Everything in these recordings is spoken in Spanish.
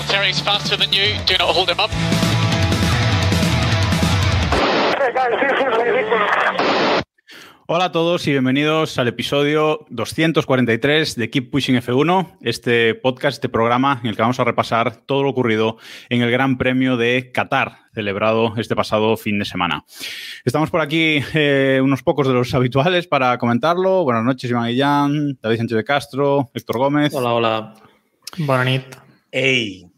Valtteri's faster than you. Do not hold him up. Hey. Hola a todos y bienvenidos al episodio 243 de Keep Pushing F1, este podcast, este programa en el que vamos a repasar todo lo ocurrido en el Gran Premio de Qatar, celebrado este pasado fin de semana. Estamos por aquí eh, unos pocos de los habituales para comentarlo. Buenas noches, Iván Guillán, David Sánchez de Castro, Héctor Gómez. Hola, hola. Bonanit. ¡Ey!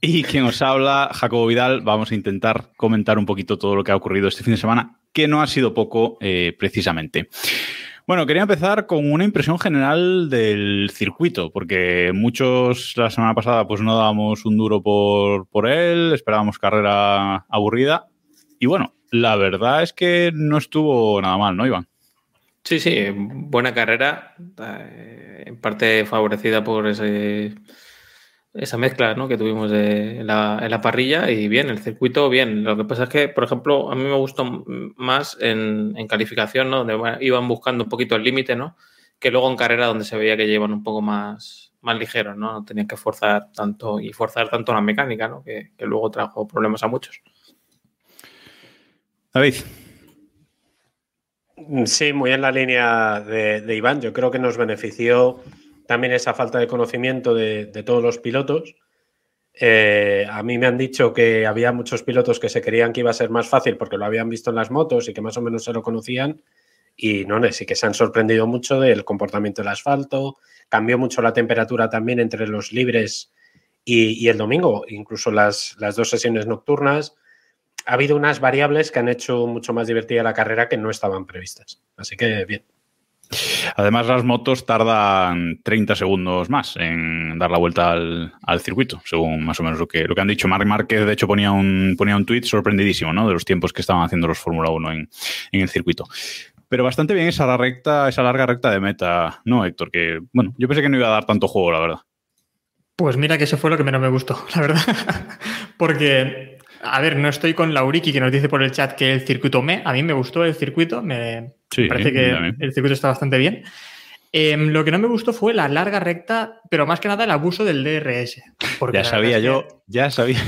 Y quien os habla, Jacobo Vidal, vamos a intentar comentar un poquito todo lo que ha ocurrido este fin de semana, que no ha sido poco eh, precisamente. Bueno, quería empezar con una impresión general del circuito, porque muchos la semana pasada pues no dábamos un duro por, por él, esperábamos carrera aburrida. Y bueno, la verdad es que no estuvo nada mal, ¿no, Iván? Sí, sí, buena carrera, eh, en parte favorecida por ese, esa mezcla ¿no? que tuvimos de, en, la, en la parrilla y bien, el circuito bien. Lo que pasa es que, por ejemplo, a mí me gustó más en, en calificación, ¿no? donde iban buscando un poquito el límite, ¿no? que luego en carrera donde se veía que llevan un poco más, más ligeros, ¿no? no tenían que forzar tanto y forzar tanto la mecánica, ¿no? que, que luego trajo problemas a muchos. David. Sí, muy en la línea de, de Iván. Yo creo que nos benefició también esa falta de conocimiento de, todos los pilotos. Eh, a mí me han dicho que había muchos pilotos que se creían que iba a ser más fácil porque lo habían visto en las motos y que más o menos se lo conocían. Y no, sí que se han sorprendido mucho del comportamiento del asfalto. Cambió mucho la temperatura también entre los libres y, y el domingo, incluso las, las dos sesiones nocturnas ha habido unas variables que han hecho mucho más divertida la carrera que no estaban previstas. Así que bien. Además, las motos tardan 30 segundos más en dar la vuelta al, circuito, según más o menos lo que, lo que han dicho. Marc Márquez, de hecho, ponía un, ponía un tuit sorprendidísimo ¿no? de los tiempos que estaban haciendo los Fórmula 1 en, en, el circuito. Pero bastante bien esa recta, esa larga recta de meta, ¿no, Héctor? Que, bueno, yo pensé que no iba a dar tanto juego, la verdad. Pues mira que eso fue lo que menos me gustó, la verdad. Porque a ver, no estoy con Lauriki que nos dice por el chat que el circuito me. A mí me gustó el circuito, me sí, parece que el circuito está bastante bien. Eh, lo que no me gustó fue la larga recta, pero más que nada el abuso del DRS. Ya sabía yo, ya sabía.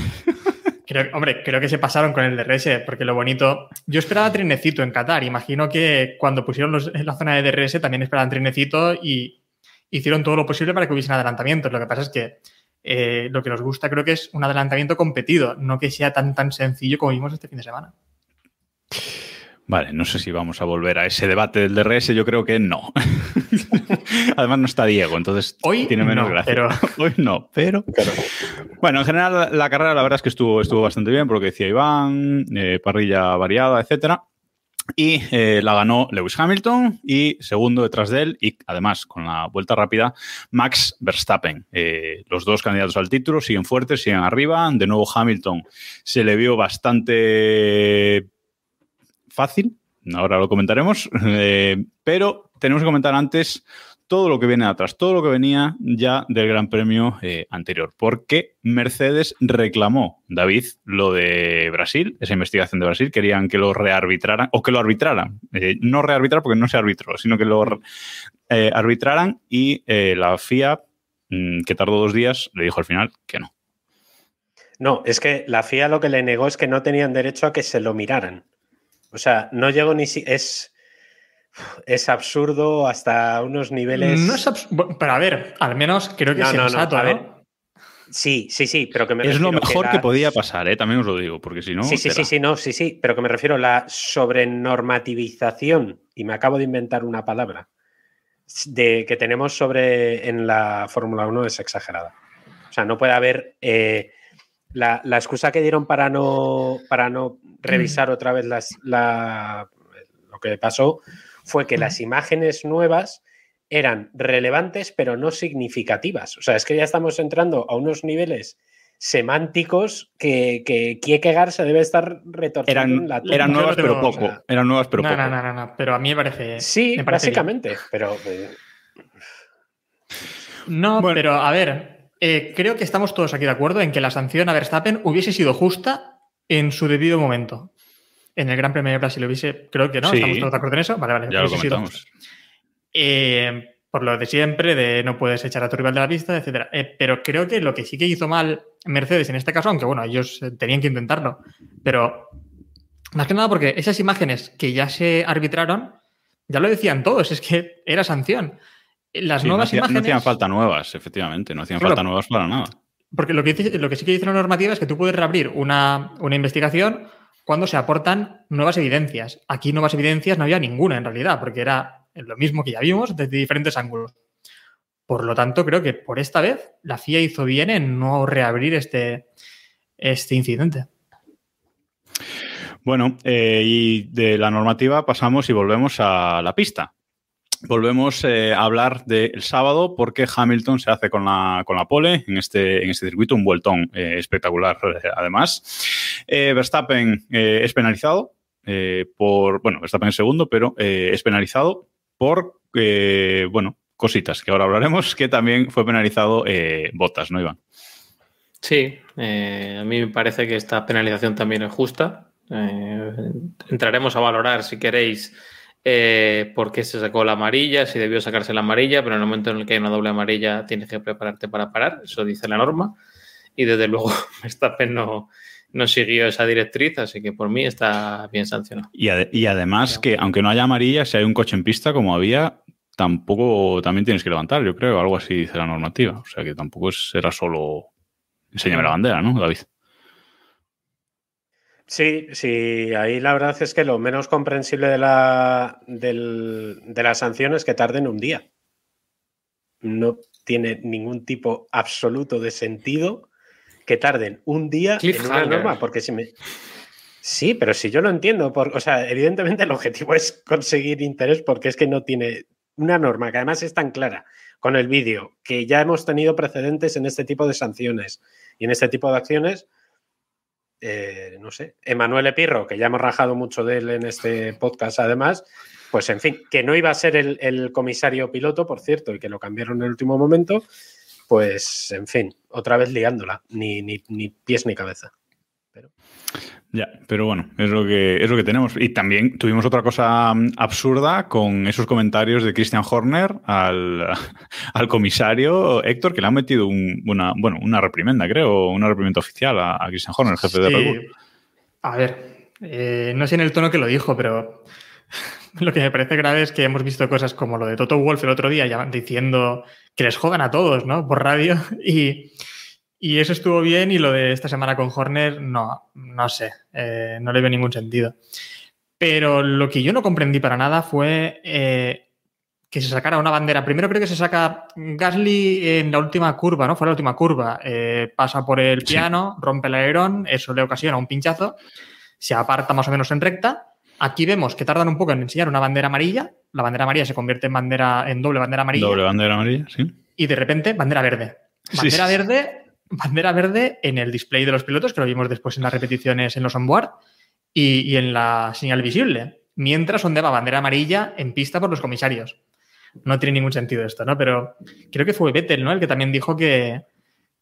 Creo, hombre, creo que se pasaron con el DRS, porque lo bonito. Yo esperaba trinecito en Qatar. Imagino que cuando pusieron los, en la zona de DRS también esperaban trinecito y hicieron todo lo posible para que hubiesen adelantamientos. Lo que pasa es que eh, lo que nos gusta creo que es un adelantamiento competido, no que sea tan tan sencillo como vimos este fin de semana. Vale, no sé si vamos a volver a ese debate del DRS, yo creo que no. Además no está Diego, entonces Hoy tiene menos no, gracia. Pero... Hoy no, pero... Claro. Bueno, en general la carrera la verdad es que estuvo, estuvo bastante bien, por lo que decía Iván, eh, parrilla variada, etcétera. Y eh, la ganó Lewis Hamilton y segundo detrás de él y además con la vuelta rápida Max Verstappen. Eh, los dos candidatos al título siguen fuertes, siguen arriba. De nuevo Hamilton se le vio bastante fácil, ahora lo comentaremos, eh, pero tenemos que comentar antes todo lo que viene atrás, todo lo que venía ya del Gran Premio eh, anterior, porque Mercedes reclamó, David, lo de Brasil, esa investigación de Brasil, querían que lo rearbitraran, o que lo arbitraran, eh, no rearbitrar porque no se arbitró, sino que lo eh, arbitraran y la FIA, mmm, que tardó dos días, le dijo al final que no. No, es que la FIA lo que le negó es que no tenían derecho a que se lo miraran. O sea, no llegó ni si es es absurdo hasta unos niveles. No es absurdo. Pero a ver, al menos creo que no, es no, sensato, no, a ¿no? ver. Sí, sí, sí, pero que me Es lo mejor la- que podía pasar, ¿eh? también os lo digo, porque si no. Sí, sí, sí, sí, no, sí, sí, pero que me refiero a la sobrenormativización, y me acabo de inventar una palabra, de que tenemos sobre en la Fórmula 1 es exagerada. O sea, no puede haber. eh, la, la excusa que dieron para no, para no revisar otra vez las, la, lo que pasó fue que las imágenes nuevas eran relevantes pero no significativas. O sea, es que ya estamos entrando a unos niveles semánticos que, que Kierkegaard se debe estar retorciendo Eran, en la tumba. eran nuevas, pero poco. o sea, eran nuevas, pero no, poco. no, no, no, no, pero a mí me parece. Sí, me parece bien. básicamente, pero eh, No, Bueno. pero a ver, eh, creo que estamos todos aquí de acuerdo en que la sanción a Verstappen hubiese sido justa en su debido momento. En el Gran Premio de Brasil hubiese, creo que no, Sí. estamos todos de acuerdo en eso. Vale, vale. Ya lo comentamos. Eh, por lo de siempre, de no puedes echar a tu rival de la pista, etcétera. Eh, pero creo que lo que sí que hizo mal Mercedes en este caso, aunque bueno, ellos eh, tenían que intentarlo, pero más que nada porque esas imágenes que ya se arbitraron, ya lo decían todos, es que era sanción. Las Sí, no, nuevas no imágenes. hacían falta nuevas, efectivamente. No hacían Claro. falta nuevas para nada. Porque lo que, lo que sí que dice la normativa es que tú puedes reabrir una, una investigación cuando se aportan nuevas evidencias. Aquí nuevas evidencias no había ninguna en realidad, porque era lo mismo que ya vimos desde diferentes ángulos. Por lo tanto, creo que por esta vez la FIA hizo bien en no reabrir este, este incidente. Bueno, eh, y de la normativa pasamos y volvemos a la pista. Volvemos eh, a hablar del sábado porque Hamilton se hace con la, con la pole en este, en este circuito, un vueltón eh, espectacular eh, además. Verstappen es penalizado por, bueno, Verstappen es segundo, pero es penalizado por, bueno, cositas que ahora hablaremos, que también fue penalizado Bottas, ¿no, Iván? Sí, a mí me parece que esta penalización también es justa. Entraremos a valorar, si queréis, eh, por qué se sacó la amarilla, si debió sacarse la amarilla, pero en el momento en el que hay una doble amarilla tienes que prepararte para parar, eso dice la norma. Y desde luego Verstappen no, no siguió esa directriz, así que por mí está bien sancionado. Y, ade- y además que aunque no haya amarilla, si hay un coche en pista como había, tampoco también tienes que levantar, yo creo, algo así dice la normativa. O sea que tampoco es, era solo enséñame la bandera, ¿no, David? Sí, sí, ahí la verdad es que lo menos comprensible de la, del- de la sanción es que tarden un día. No tiene ningún tipo absoluto de sentido que tarden un día en una norma, porque si me... Sí, pero si yo lo entiendo, por- o sea, evidentemente el objetivo es conseguir interés porque es que no tiene una norma que además es tan clara con el vídeo, que ya hemos tenido precedentes en este tipo de sanciones y en este tipo de acciones, eh, no sé, Emanuel Epirro, que ya hemos rajado mucho de él en este podcast además, pues en fin, que no iba a ser el, comisario piloto, por cierto, y que lo cambiaron en el último momento, pues en fin, otra vez liándola, ni, ni, ni pies ni cabeza. Ya, pero bueno, es lo que es lo que tenemos. Y también tuvimos otra cosa mm, absurda con esos comentarios de Christian Horner al, al comisario Héctor, que le han metido un- una, bueno, una reprimenda, creo, una reprimenda oficial a, a Christian Horner, el jefe de. Red Bull. A ver, eh, no sé en el tono que lo dijo, pero lo que me parece grave es que hemos visto cosas como lo de Toto Wolf el otro día ya diciendo que les jodan a todos, ¿no? Por radio. Y, y eso estuvo bien y lo de esta semana con Horner, no, no sé, eh, no le veo ningún sentido. Pero lo que yo no comprendí para nada fue eh, que se sacara una bandera. Primero creo que se saca Gasly en la última curva, ¿no? Fue la última curva. Eh, pasa por el Sí. piano, rompe el alerón, eso le ocasiona un pinchazo, se aparta más o menos en recta. Aquí vemos que tardan un poco en enseñar una bandera amarilla. La bandera amarilla se convierte en bandera, en doble bandera amarilla. Doble bandera amarilla, sí. Y de repente, bandera verde. Bandera sí, sí. verde, bandera verde en el display de los pilotos, que lo vimos después en las repeticiones en los onboard, y, y en la señal visible. Mientras ondeaba bandera amarilla en pista por los comisarios. No tiene ningún sentido esto, ¿no? Pero creo que fue Vettel, ¿no? El que también dijo que,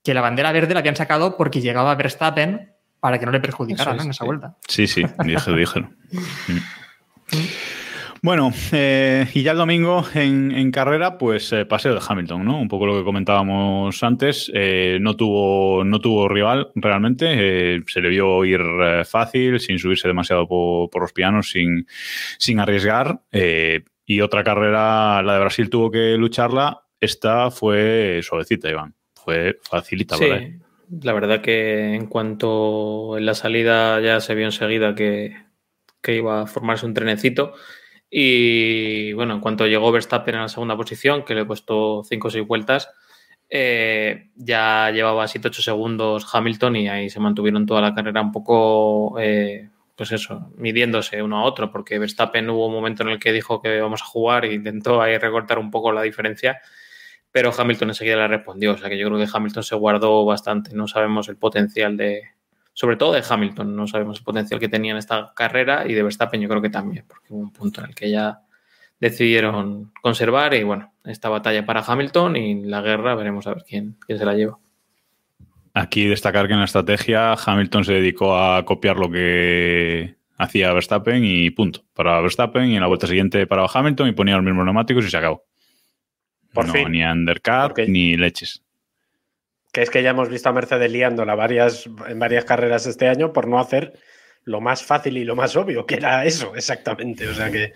que la bandera verde la habían sacado porque llegaba Verstappen para que no le perjudicara en es, esa sí. vuelta. Sí, sí, dije, dijeron. Bueno, eh, y ya el domingo en, en carrera, pues eh, paseo de Hamilton, ¿no? Un poco lo que comentábamos antes. eh, no, tuvo, no tuvo rival realmente. se le vio ir fácil, sin subirse demasiado po- por, los pianos, sin, sin arriesgar. y otra carrera, la de Brasil, tuvo que lucharla. Esta fue suavecita, Iván. Fue facilita, Sí, ¿verdad? la verdad que en cuanto en la salida ya se vio enseguida que, que iba a formarse un trenecito. Y bueno, en cuanto llegó Verstappen en la segunda posición, que le costó 5 o 6 vueltas, eh, ya llevaba 7-8 segundos Hamilton y ahí se mantuvieron toda la carrera un poco, eh, pues eso, midiéndose uno a otro, porque Verstappen hubo un momento en el que dijo que vamos a jugar e intentó ahí recortar un poco la diferencia, pero Hamilton enseguida le respondió. O sea que yo creo que Hamilton se guardó bastante. No sabemos el potencial de, sobre todo de Hamilton, no sabemos el potencial que tenía en esta carrera y de Verstappen yo creo que también, porque hubo un punto en el que ya decidieron conservar y bueno, esta batalla para Hamilton y la guerra veremos a ver quién, quién se la lleva. Aquí destacar que en la estrategia Hamilton se dedicó a copiar lo que hacía Verstappen y punto. Para Verstappen y en la vuelta siguiente para Hamilton y ponía los mismos neumáticos y se acabó. Por no, fin. ni undercut ni leches. Que es que ya hemos visto a Mercedes liándola varias, en varias carreras este año por no hacer lo más fácil y lo más obvio, que era eso, exactamente. O sea que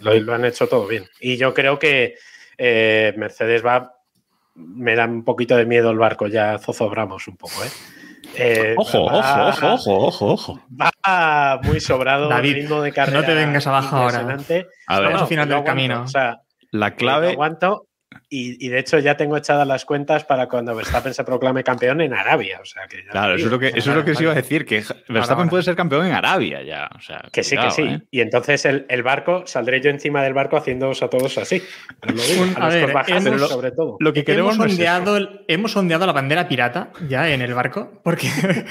lo, lo han hecho todo bien. Y yo creo que eh, Mercedes va. Me da un poquito de miedo el barco, ya zozobramos un poco, ¿eh? Eh, Ojo, va- ojo, ojo, ojo, ojo, ojo. Va muy sobrado David, ritmo de carrera. no te vengas abajo ahora. A ver, Estamos al final no del camino. aguanto, O sea, la clave, aguanto. Y, y de hecho ya tengo echadas las cuentas para cuando Verstappen se proclame campeón en Arabia. O sea que ya claro, eso es lo que, eso es lo que os iba a decir, que Verstappen ahora. puede ser campeón en Arabia ya. O sea, Que sí, cuidado, que sí. ¿eh? Y entonces el, el barco, saldré yo encima del barco haciéndoos a todos así. Lo digo, Un- a, a los ver, que os bajáis, hemos- sobre todo. Lo que queremos Hemos es ondeado, el- hemos ondeado la bandera pirata ya en el barco, porque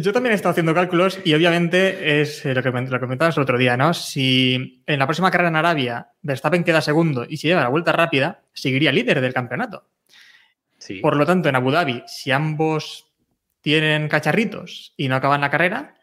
yo también he estado haciendo cálculos y obviamente es eh, lo que lo que comentabas el otro día, ¿no? Si en la próxima carrera en Arabia Verstappen queda segundo y se lleva la vuelta rápida, seguiría líder del campeonato. Sí. Por lo tanto, en Abu Dhabi, si ambos tienen cacharritos y no acaban la carrera,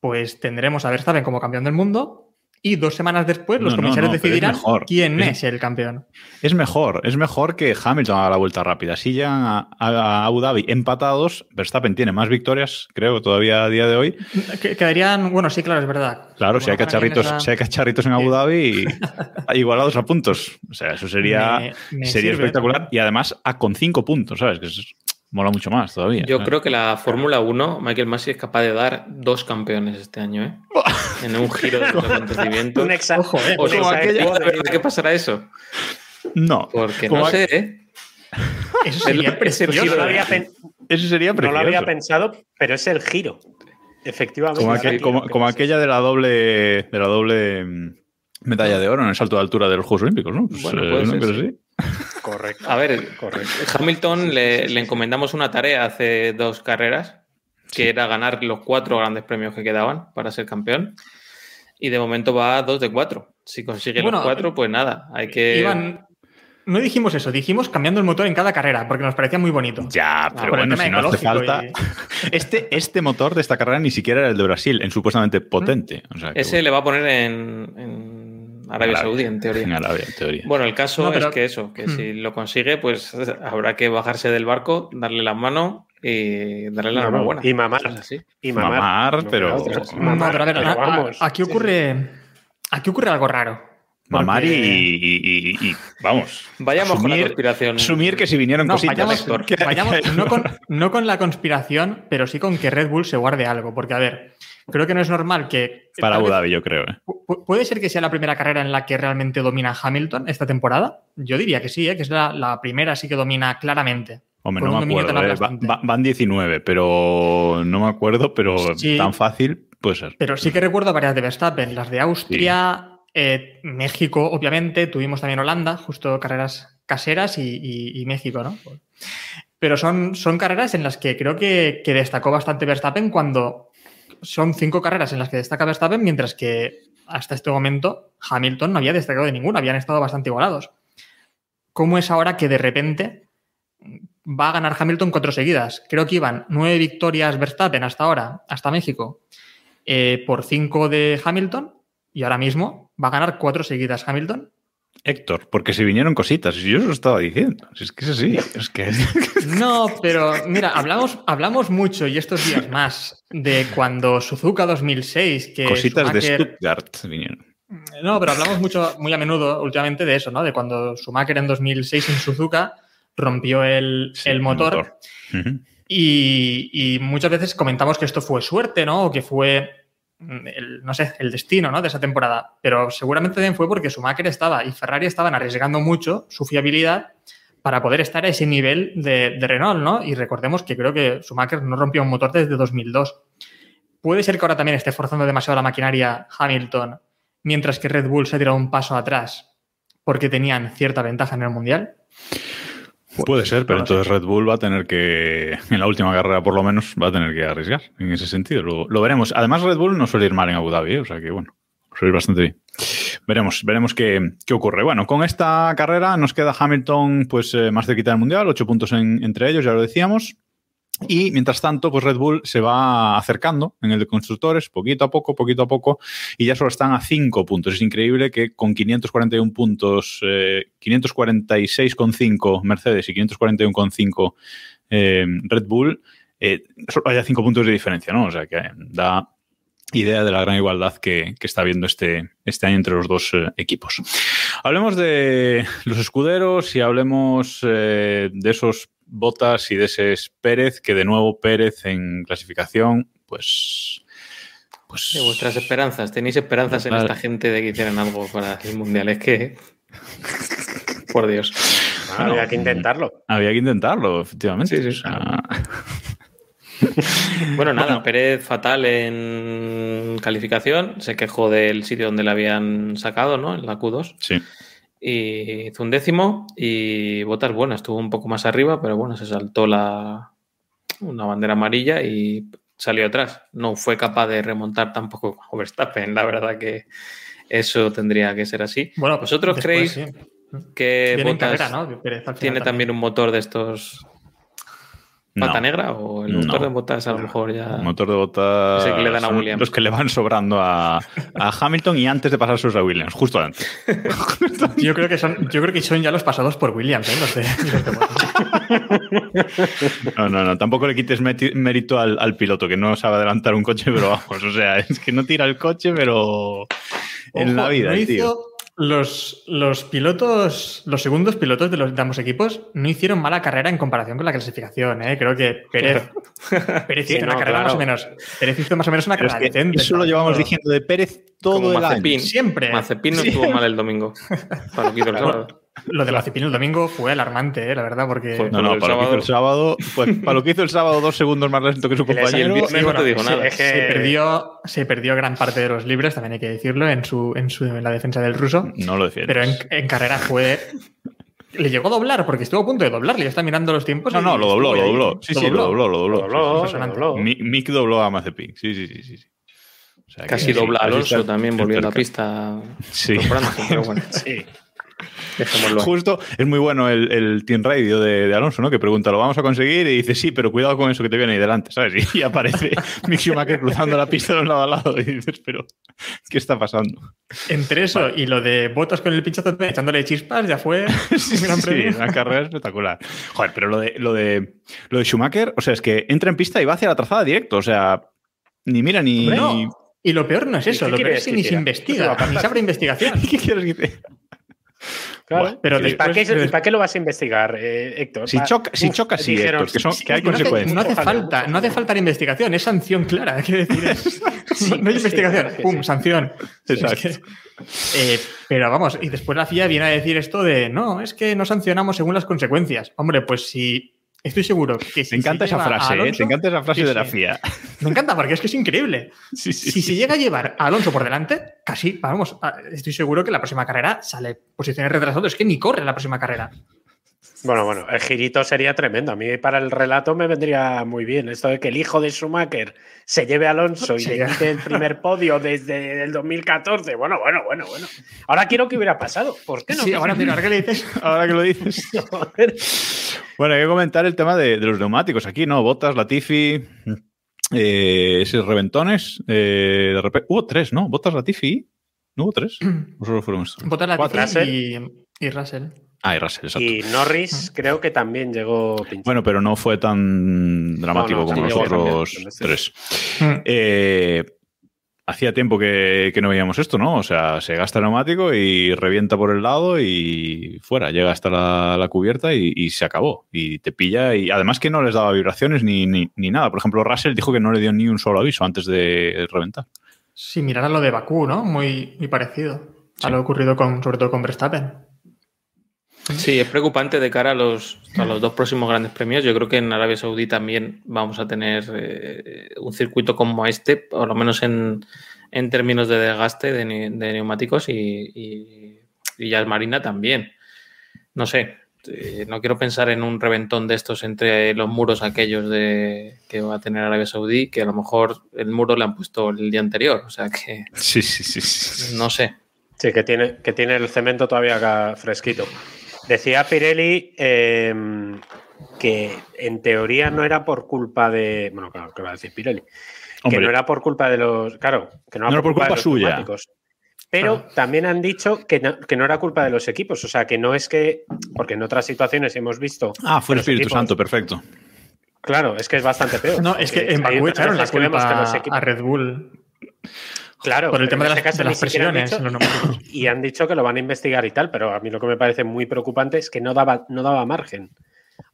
pues tendremos a Verstappen como campeón del mundo y dos semanas después los No, comisarios no, decidirán quién Es- es el campeón. Es mejor, es mejor que Hamilton haga la vuelta rápida. Si llegan a, a Abu Dhabi empatados, Verstappen tiene más victorias, creo, todavía a día de hoy. Que- Quedarían, bueno, sí, claro, es verdad. Claro, si hay cacharritos, esa- si hay cacharritos en Abu Dhabi igualados a puntos. O sea, eso sería, Me- me sería sirve espectacular. Y además a con cinco puntos, ¿sabes? Que es- mola mucho más todavía. Yo ¿sabes? creo que la Fórmula 1, Michael Masi es capaz de dar dos campeones este año, ¿eh? En un giro de los acontecimientos. Un exa- Ojo, eh. O sea, exhaustivo ¿de de- verdad que pasará eso? No, Porque no sé, ¿eh? Eso sería precioso. giro no, lo había eso sería no lo precioso. había pensado, pero es el giro. Efectivamente. como, aquel- aquella de la doble de la doble mm, medalla de oro en el salto de altura de los Juegos Olímpicos, ¿no? Pues, Bueno, eh, ¿no? sí. sí. Correcto. A ver, Correcto. Hamilton le, le encomendamos una tarea hace dos carreras, que era ganar los cuatro grandes premios que quedaban para ser campeón. Y de momento va a dos de cuatro. Si consigue Bueno, los cuatro, pues nada, hay que... Iván, no dijimos eso, dijimos cambiando el motor en cada carrera, porque nos parecía muy bonito. Ya, pero por el bueno, si no hace falta. y- Este, este motor de esta carrera ni siquiera era el de Brasil, en supuestamente potente. O sea, que Ese bueno, le va a poner en, en Arabia Arabia. Saudí, en teoría. en Arabia, en teoría. Bueno, el caso No, pero- es que eso, que Hmm. si lo consigue, pues habrá que bajarse del barco, darle las manos y darle la enhorabuena. y mamar. Así. Y mamar. Mamar, No pero- Mamar, pero a ver, pero vamos. aquí ocurre. Aquí ocurre algo raro. Mamar y, porque- y- y- y- vamos. Vayamos con la conspiración. Asumir que si vinieron No, cositas. vayamos, vayamos no, con, no con la conspiración, pero sí con que Red Bull se guarde algo. Porque, a ver, creo que no es normal que. Para Abu Dhabi, yo creo. ¿eh? pu- ¿Puede ser que sea la primera carrera en la que realmente domina Hamilton esta temporada? Yo diría que sí, ¿eh? que es la, la primera sí que domina claramente. Hombre, no me acuerdo. eh. Va- van 19, pero no me acuerdo, pero Sí. tan fácil puede ser. Pero sí que recuerdo varias de Verstappen, las de Austria, eh, México, obviamente, tuvimos también Holanda, justo carreras caseras y, y- y México, ¿no? Pero son, son carreras en las que creo que, que destacó bastante Verstappen cuando son cinco carreras en las que destaca Verstappen, mientras que hasta este momento Hamilton no había destacado de ninguna, habían estado bastante igualados. ¿Cómo es ahora que de repente va a ganar Hamilton cuatro seguidas? Creo que iban nueve victorias Verstappen hasta ahora, hasta México, eh, por cinco de Hamilton, y ahora mismo va a ganar cuatro seguidas Hamilton. Héctor, porque si vinieron cositas, y yo os lo estaba diciendo. Si es que es así, es que. No, pero mira, hablamos, hablamos mucho y estos días más de cuando Suzuka 2006, que cositas de Stuttgart vinieron. No, pero hablamos mucho, muy a menudo últimamente de eso, ¿no? De cuando Schumacher en 2006 en Suzuka rompió el, Sí, el motor. Y, y muchas veces comentamos que esto fue suerte, ¿no? O que fue, el, no sé, el destino, ¿no? De esa temporada. Pero seguramente también fue porque Schumacher estaba y Ferrari estaban arriesgando mucho su fiabilidad para poder estar a ese nivel de, de Renault, ¿no? Y recordemos que creo que Schumacher no rompió un motor desde 2002. Puede ser que ahora también esté forzando demasiado la maquinaria Hamilton, mientras que Red Bull se ha tirado un paso atrás porque tenían cierta ventaja en el Mundial. Puede ser, pero entonces Red Bull va a tener que, en la última carrera por lo menos, va a tener que arriesgar en ese sentido. Lo, lo veremos. Además, Red Bull no suele ir mal en Abu Dhabi, ¿eh? o sea que bueno, suele ir bastante bien. Veremos, veremos qué, qué ocurre. Bueno, con esta carrera nos queda Hamilton pues eh, más cerquita del Mundial, ocho puntos en- entre ellos, ya lo decíamos. Y mientras tanto, pues Red Bull se va acercando en el de constructores, poquito a poco, poquito a poco, y ya solo están a 5 puntos. Es increíble que con 541 puntos, eh, 546,5 Mercedes y 541,5 eh, Red Bull, eh, solo haya 5 puntos de diferencia, ¿no? O sea que da idea de la gran igualdad que, que está habiendo este, este año entre los dos eh, equipos. Hablemos de los escuderos y hablemos eh, de esos botas y de ese Pérez, que de nuevo Pérez en clasificación, pues. pues De vuestras esperanzas. ¿Tenéis esperanzas en esta gente de que hicieran algo para el mundial? Es que. Por Dios. Bueno, Había que intentarlo. Había que intentarlo, efectivamente. Sí, sí, O sea, Bueno, nada, Bueno. Pérez fatal en calificación. Se quejó del sitio donde le habían sacado, ¿no? En la Q2. sí. Y hizo un décimo y Botas bueno, estuvo un poco más arriba, pero bueno, se saltó la una bandera amarilla y salió atrás. No fue capaz de remontar tampoco como Verstappen, la verdad que eso tendría que ser así. Bueno, ¿Vosotros después, creéis sí. que final tiene también un motor de estos pata No. negra o el No. motor de Botas a lo mejor ya... Motor de botas. Ese que le dan a son Williams. Los que le van sobrando a, a Hamilton y antes de pasarse a Williams, justo antes. Yo creo que son, yo creo que son ya los pasados por Williams, ¿eh? Los de, los de Bottas. No, no, no. Tampoco le quites mérito al, al piloto, que no sabe adelantar un coche, pero vamos, o sea, es que no tira el coche, pero en la vida, no el tío. Los, los pilotos, los segundos pilotos de los de ambos equipos no hicieron mala carrera en comparación con la clasificación. ¿eh? Creo que Pérez, Pérez Sí, hizo una no, carrera claro. más o menos. Pérez hizo más o menos una Pero es carrera que decente. eso lo llevamos diciendo de Pérez todo Como el año. Mazepin. Siempre. Mazepin no Sí. estuvo mal el domingo. Para lo que el sábado. Lo de Mazepin el domingo fue alarmante, ¿eh? la verdad, porque Joder. No, para lo que hizo el sábado, pues, para lo que hizo el sábado, dos segundos más lento que su compañero. el viernes no te digo nada. se, perdió, se perdió gran parte de los libres, también hay que decirlo, en, su, en, su, en la defensa del ruso. No lo defiendes. Pero en, en carrera fue. Le llegó a doblar porque estuvo a punto de doblarle. Ya está mirando los tiempos. No, y no, lo dobló, lo dobló. Sí, sí, lo dobló, lo dobló. Mick dobló a Mazepin. Sí, sí, sí, sí. sí. O sea que Casi dobla Alonso también, volvió a la pista. Sí. pero bueno, Sí. Dejémoslo. Justo, es muy bueno el, el Team Radio de, de Alonso, ¿no? Que pregunta, ¿lo vamos a conseguir? Y dice, sí, pero cuidado con eso que te viene ahí delante, ¿sabes? Y aparece Mick Schumacher cruzando la pista de un lado a lado y dices, pero, ¿qué está pasando? Entre eso y lo de botas con el pinchazo echándole chispas, ya fue un gran Sí, premio. una carrera espectacular. Joder, pero lo de, lo de lo de Schumacher, o sea, es que entra en pista y va hacia la trazada directo, o sea, ni mira ni... No. Y lo peor no es eso, ¿Y qué lo peor es que ni se investiga, ni se abre investigación. ¿Qué quieres que te- Claro. Buah, pero ¿Y para, qué, después- y para qué lo vas a investigar, eh, Héctor? Si choca- si Uf, choca, sí, dijeron, Héctor, que son- que hay No hace, consecuencias. no hace falta, no hace falta investigación, es sanción clara. Quiero decir, es- Sí, no hay sí, investigación, pum, sí. sanción. Exacto. Es que- eh, pero vamos, y después la FIA viene a decir esto de no, es que no sancionamos según las consecuencias. Hombre, pues si estoy seguro que si Me encanta esa frase, ¿eh? Alonso- Te encanta esa frase de la. FIA. Me encanta porque es que es increíble. Sí, sí, Si sí. se llega a llevar a Alonso por delante, casi, vamos, estoy seguro que la próxima carrera sale posiciones retrasadas. Es que ni corre la próxima carrera. Bueno, bueno, el girito sería tremendo. A mí para el relato me vendría muy bien. Esto de que el hijo de Schumacher se lleve a Alonso y le quite el primer podio desde el 2014. Bueno, bueno, bueno, bueno. Ahora quiero que hubiera pasado. ¿Por qué no? Sí, ahora, mira, ahora que le dices, Ahora que lo dices. Bueno, hay que comentar el tema de, de los neumáticos aquí, ¿no? Botas, Latifi, eh, esos reventones. eh, de repente, hubo tres, ¿no? Botas, Latifi. ¿No hubo tres? ¿O solo fueron estos? botas Latifi y, y Russell. Ah, y Russell, exacto. Y Norris creo que también llegó pinchado. Bueno, pero no fue tan dramático No, no, como sí, los otros tres. Mm. Eh, hacía tiempo que, que no veíamos esto, ¿no? O sea, se gasta el neumático y revienta por el lado y fuera, llega hasta la, la cubierta y, y se acabó. Y te pilla y además que no les daba vibraciones ni, ni, ni nada. Por ejemplo, Russell dijo que no le dio ni un solo aviso antes de reventar. Sí, mirar a lo de Bakú, ¿no? Muy, muy parecido Sí. a lo ocurrido con, sobre todo con Verstappen. Sí, es preocupante de cara a los, a los dos próximos grandes premios. Yo creo que en Arabia Saudí también vamos a tener eh, un circuito como este, por lo menos en, en términos de desgaste de, de neumáticos y, y, y Yas Marina también. No sé, eh, no quiero pensar en un reventón de estos entre los muros aquellos de que va a tener Arabia Saudí, que a lo mejor el muro le han puesto el día anterior. O sea que. Sí, sí, sí. sí. No sé. Sí, que tiene, que tiene el cemento todavía acá fresquito. Decía Pirelli eh, que en teoría no era por culpa de. Bueno, claro, ¿qué va a decir Pirelli? Hombre. Que no era por culpa de los. Claro, que no era No por, era por culpa de los suya. Pero también han dicho que no, que no era culpa de los equipos. O sea, que no es que. Porque en otras situaciones hemos visto. Ah, fue el que Espíritu equipos- Santo, perfecto. Claro, es que es bastante peor. No, es que en Bakú echaron la veces que que culpa los equipos- a Red Bull Claro, por el tema de las, este caso de las han presiones dicho- y han dicho que lo van a investigar y tal, pero a mí lo que me parece muy preocupante es que no daba, no daba margen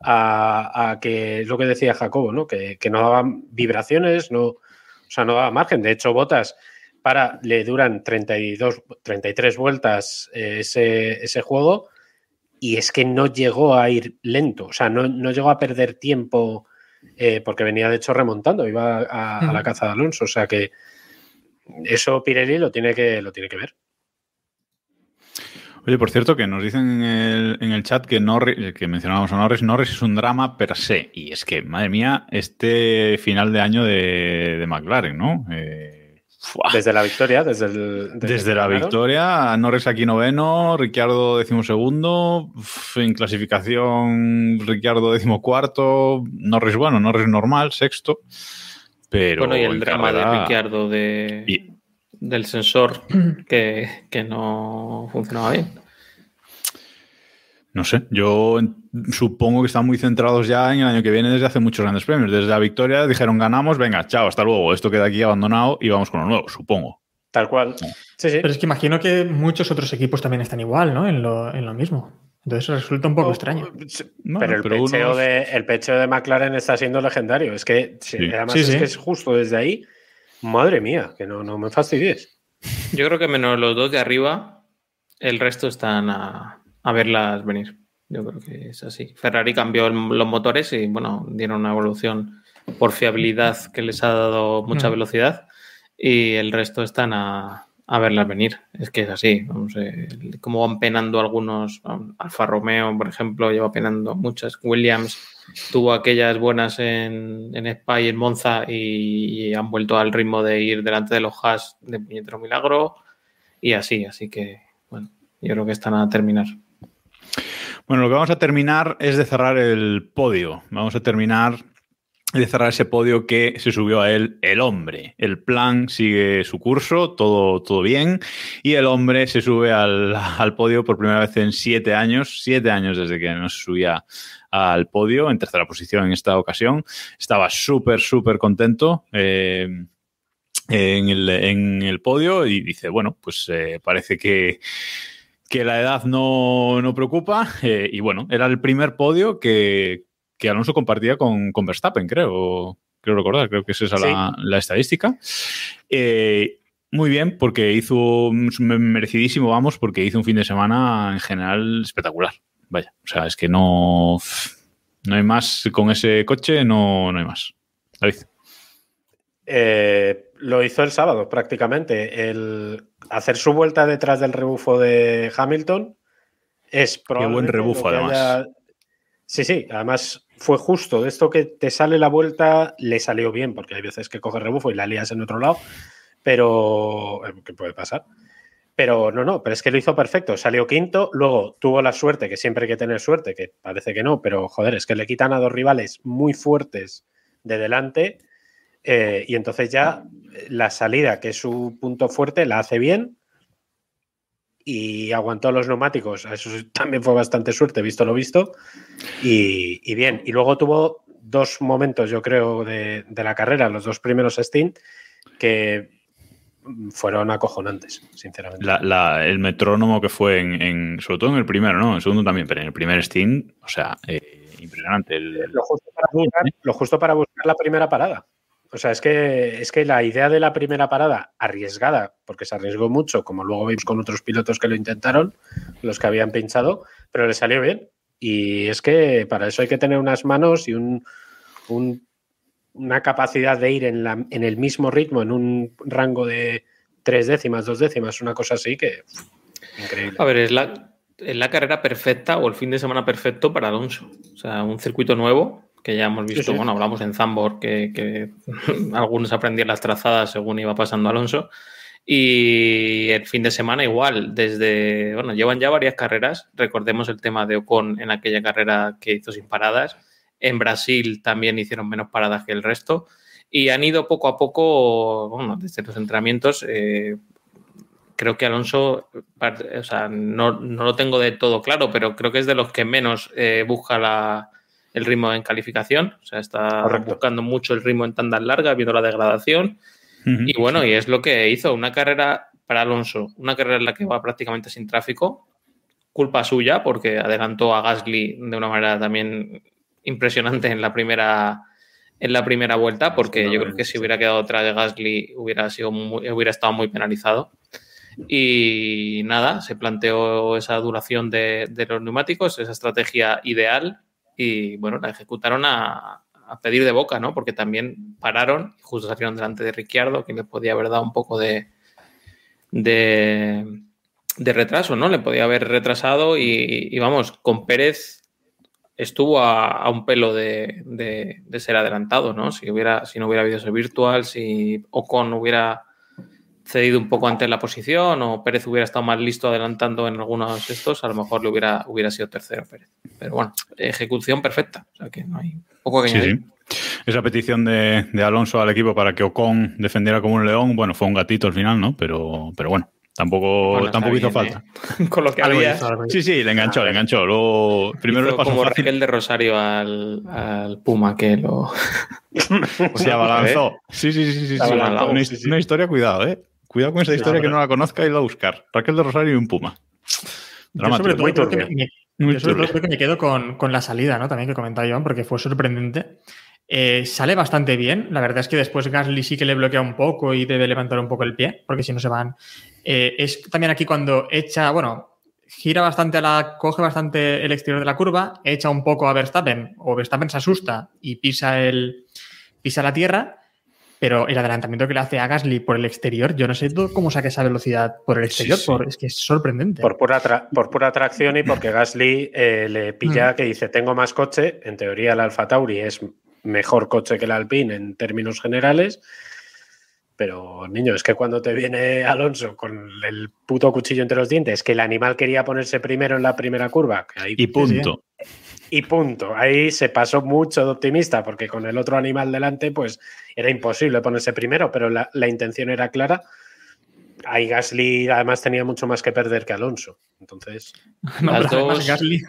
a, a que es lo que decía Jacobo, ¿no? Que, que no daban vibraciones, no, o sea, no daba margen. De hecho, Botas para le duran 32, 33 vueltas eh, ese, ese juego y es que no llegó a ir lento, o sea, no, no llegó a perder tiempo eh, porque venía de hecho remontando, iba a, a la caza de Alonso, o sea que eso Pirelli lo tiene que, lo tiene que ver. Oye, por cierto, que nos dicen en el, en el chat que Norris, que mencionábamos a Norris, Norris es un drama per se. Y es que, madre mía, este final de año de, de McLaren, ¿no? Eh. Desde la victoria, desde el. Desde, la ganaron. victoria, Norris aquí noveno, Ricciardo decimosegundo, en clasificación Ricciardo decimocuarto, Norris bueno, Norris normal, sexto, pero bueno, y el drama de Ricciardo de, Y- del sensor que, que no funcionaba bien. No sé, yo supongo que están muy centrados ya en el año que viene desde hace muchos grandes premios. Desde la victoria dijeron ganamos, venga, chao, hasta luego, esto queda aquí abandonado y vamos con lo nuevo, supongo. Tal cual. Sí, sí. Pero es que imagino que muchos otros equipos también están igual, ¿no? En lo, en lo mismo. Entonces resulta un poco extraño. Bueno, pero el, pero pecheo unos- de, el pecheo de McLaren está siendo legendario. Es que, sí, Sí. además, Sí, es sí. que es justo desde ahí. Madre mía, que no, no me fastidies. Yo creo que menos los dos de arriba, el resto están a, a verlas venir. Yo creo que es así. Ferrari cambió el- los motores y, bueno, dieron una evolución por fiabilidad que les ha dado mucha Mm. velocidad y el resto están a, a verlas venir. Es que es así. Vamos, eh, como van penando algunos, Alfa Romeo, por ejemplo, lleva penando muchas. Williams tuvo aquellas buenas en, en Spa y en Monza y, y han vuelto al ritmo de ir delante de los Haas de puñetero milagro y así. Así que, bueno, yo creo que están a terminar. Bueno, lo que vamos a terminar es de cerrar el podio. Vamos a terminar de cerrar ese podio que se subió a él el hombre. El plan sigue su curso, todo, todo bien, y el hombre se sube al, al podio por primera vez en siete años, siete años desde que no se subía al podio, en tercera posición en esta ocasión. Estaba súper, súper contento. eh, en el, en el podio y dice, bueno, pues eh, parece que, que la edad no, no preocupa. eh, y bueno, era el primer podio que, que Alonso compartía con, con Verstappen, creo. Creo recordar, creo que es esa Sí. la, la estadística. Eh, muy bien, porque hizo un merecidísimo, vamos, porque hizo un fin de semana en general espectacular. Vaya, o sea, es que no, no hay más con ese coche, no, no hay más. David. Eh, lo hizo el sábado prácticamente. El hacer su vuelta detrás del rebufo de Hamilton es probablemente rebufo, lo que además. Sí, sí, además fue justo. De esto que te sale la vuelta, le salió bien, porque hay veces que coges rebufo y la lías en otro lado, pero. eh, ¿Qué puede pasar? Pero no, no, pero es que lo hizo perfecto. Salió quinto, luego tuvo la suerte, que siempre hay que tener suerte, que parece que no, pero joder, es que le quitan a dos rivales muy fuertes de delante. eh, y entonces ya la salida, que es su punto fuerte, la hace bien y aguantó los neumáticos. Eso también fue bastante suerte, visto lo visto. Y, y bien, y luego tuvo dos momentos, yo creo, de, de la carrera, los dos primeros stint, que fueron acojonantes, sinceramente. La- la- el metrónomo que fue en, en- sobre todo en el primero, ¿no? En el segundo también, pero en el primer Steam, o sea, eh, impresionante. El, lo justo, para buscar, lo justo para buscar la primera parada. O sea, es que, es que la idea de la primera parada, arriesgada, porque se arriesgó mucho, como luego vimos con otros pilotos que lo intentaron, los que habían pinchado, pero le salió bien. Y es que para eso hay que tener unas manos y un, un- una capacidad de ir en, la- en el mismo ritmo, en un rango de tres décimas, dos décimas, una cosa así que increíble. A ver, es la, es la carrera perfecta o el fin de semana perfecto para Alonso. O sea, un circuito nuevo que ya hemos visto, Sí, sí. bueno, hablamos en Zambor que, que algunos aprendían las trazadas según iba pasando Alonso. Y el fin de semana igual, desde, bueno, llevan ya varias carreras. Recordemos el tema de Ocon en aquella carrera que hizo sin paradas. En Brasil también hicieron menos paradas que el resto. Y han ido poco a poco, bueno, desde los entrenamientos, eh, creo que Alonso, o sea, no, no lo tengo de todo claro, pero creo que es de los que menos eh, busca la- el ritmo en calificación. O sea, está Correcto. buscando mucho el ritmo en tandas largas, viendo la degradación. Y bueno, y es lo que hizo. Una carrera para Alonso, una carrera en la que va prácticamente sin tráfico, culpa suya, porque adelantó a Gasly de una manera también impresionante en la primera, en la primera vuelta, porque yo creo que si hubiera quedado atrás de Gasly hubiera, sido muy- hubiera estado muy penalizado. Y nada, se planteó esa duración de, de los neumáticos, esa estrategia ideal, y bueno, la ejecutaron a, a pedir de boca, ¿no? Porque también pararon y justo salieron delante de Ricciardo, que le podía haber dado un poco de, de, de retraso, ¿no? Le podía haber retrasado y, y vamos, con Pérez estuvo a, a un pelo de, de- de ser adelantado, ¿no? Si, hubiera, si no hubiera habido ese virtual, si Ocon hubiera cedido un poco antes la posición o Pérez hubiera estado más listo adelantando en algunos de estos, a lo mejor le hubiera, hubiera sido tercero Pérez. Pero bueno, ejecución perfecta, o sea que no hay poco que añadir. sí. Esa petición de, de Alonso al equipo para que Ocon defendiera como un león, bueno, fue un gatito al final, ¿no? Pero, pero bueno, tampoco, Bueno, tampoco hizo bien, falta. ¿eh? Con lo que había. hizo. Sí, sí, le enganchó, le enganchó. Luego, primero hizo le pasó como fácil, Raquel de Rosario al, al Puma que lo se abalanzó. Sí, sí, sí, sí. sí. Abalanzó, Una, sí, sí. una historia, cuidado, ¿eh? Cuidado con esa historia que no la conozca y la buscar. Raquel de Rosario y un Puma. Yo Dramático. sobre todo Muy creo que turbio. me, Muy yo sobre todo creo que me quedo con, con la salida, ¿no? También que comentaba Iván, porque fue sorprendente. Eh, sale bastante bien. La verdad es que después Gasly sí que le bloquea un poco y debe levantar un poco el pie, porque si no se van. Eh, es también aquí cuando echa, bueno, gira bastante a la, coge bastante el exterior de la curva, echa un poco a Verstappen, o Verstappen se asusta y pisa el pisa la tierra. Pero el adelantamiento que le hace a Gasly por el exterior, yo no sé cómo saca esa velocidad por el exterior, sí. por- es que es sorprendente. Por pura, por pura atracción y porque Gasly eh, le pilla que dice tengo más coche. En teoría el Alfa Tauri es mejor coche que el Alpine en términos generales. Pero, niño, es que cuando te viene Alonso con el puto cuchillo entre los dientes, que el animal quería ponerse primero en la primera curva, que ahí- Y punto. Y punto. Ahí se pasó mucho de optimista, porque con el otro animal delante, pues era imposible ponerse primero, pero la, la intención era clara. Ahí Gasly además tenía mucho más que perder que Alonso. Entonces, No, Las dos- Gasly.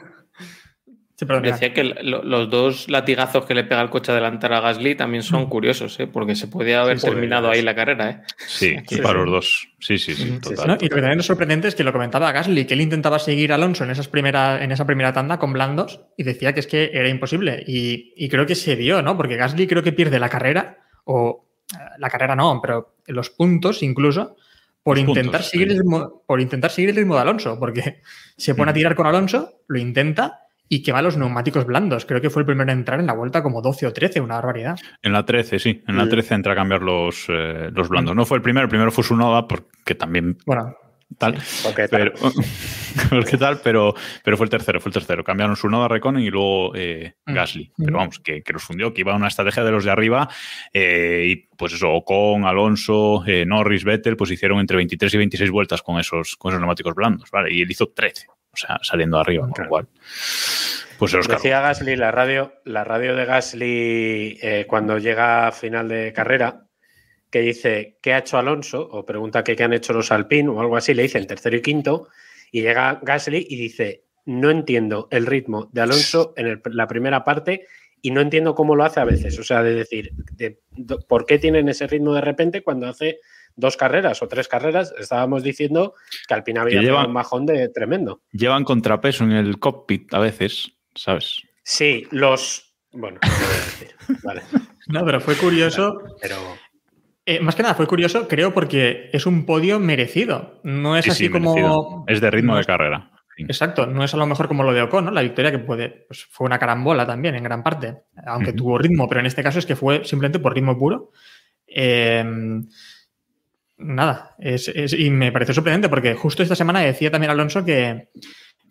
Sí. Decía que lo- los dos latigazos que le pega el coche delantero a Gasly también son curiosos, ¿eh? porque se podía haber Sí, terminado ahí la carrera. ¿eh? Sí, Sí, para sí. los dos. Sí, sí, sí, Sí, total. ¿no? Y lo que también es sorprendente es que lo comentaba Gasly, que él intentaba seguir a Alonso en, esas primera, en esa primera tanda con blandos y decía que es que era imposible. Y, y creo que se vio, ¿no? Porque Gasly creo que pierde la carrera, o eh, la carrera no, pero los puntos incluso, por, intentar, puntos, seguir sí. el ritmo, por intentar seguir el ritmo de Alonso, porque se pone a Mm. tirar con Alonso, lo intenta y que va a los neumáticos blandos. Creo que fue el primero en entrar en la vuelta como 12 o 13, una barbaridad. En la 13, sí. En la Mm. 13 entra a cambiar los, eh, los blandos. No fue el primero, el primero fue su Noda, porque también Bueno, tal. porque Pero, ¿qué tal? Pero, pero fue el tercero, fue el tercero. Cambiaron su noda Reconen y luego eh, Mm. Gasly. Mm. Pero vamos, que, que los fundió, que iba a una estrategia de los de arriba. eh, y pues eso, Ocon, Alonso, eh, Norris, Vettel, pues hicieron entre 23 y 26 vueltas con esos, con esos neumáticos blandos, ¿vale? Y él hizo 13, o sea, saliendo arriba, con lo cual. Pues se los cargó. Decía Gasly, la radio, la radio de Gasly eh, cuando llega a final de carrera, que dice qué ha hecho Alonso, o pregunta que qué han hecho los Alpine o algo así, le dicen tercero y quinto, y llega Gasly y dice, no entiendo el ritmo de Alonso en el- la primera parte y no entiendo cómo lo hace a veces. O sea, de decir, de- ¿por qué tienen ese ritmo de repente cuando hace dos carreras o tres carreras? Estábamos diciendo que Alpine había lleva- pegado un bajón de tremendo. Llevan contrapeso en el cockpit a veces, ¿sabes? Sí, los... Bueno, no voy a decir. Vale, no, pero fue curioso pero... Eh, más que nada, fue curioso, creo, porque es un podio merecido. No es Sí, así sí, como. merecido. Es de ritmo no de carrera. Exacto, no es a lo mejor como lo de Ocon, ¿no? La victoria que puede. Pues fue una carambola también, en gran parte. Aunque tuvo ritmo, pero en este caso es que fue simplemente por ritmo puro. Eh, nada, es, es- y me pareció sorprendente porque justo esta semana decía también Alonso que,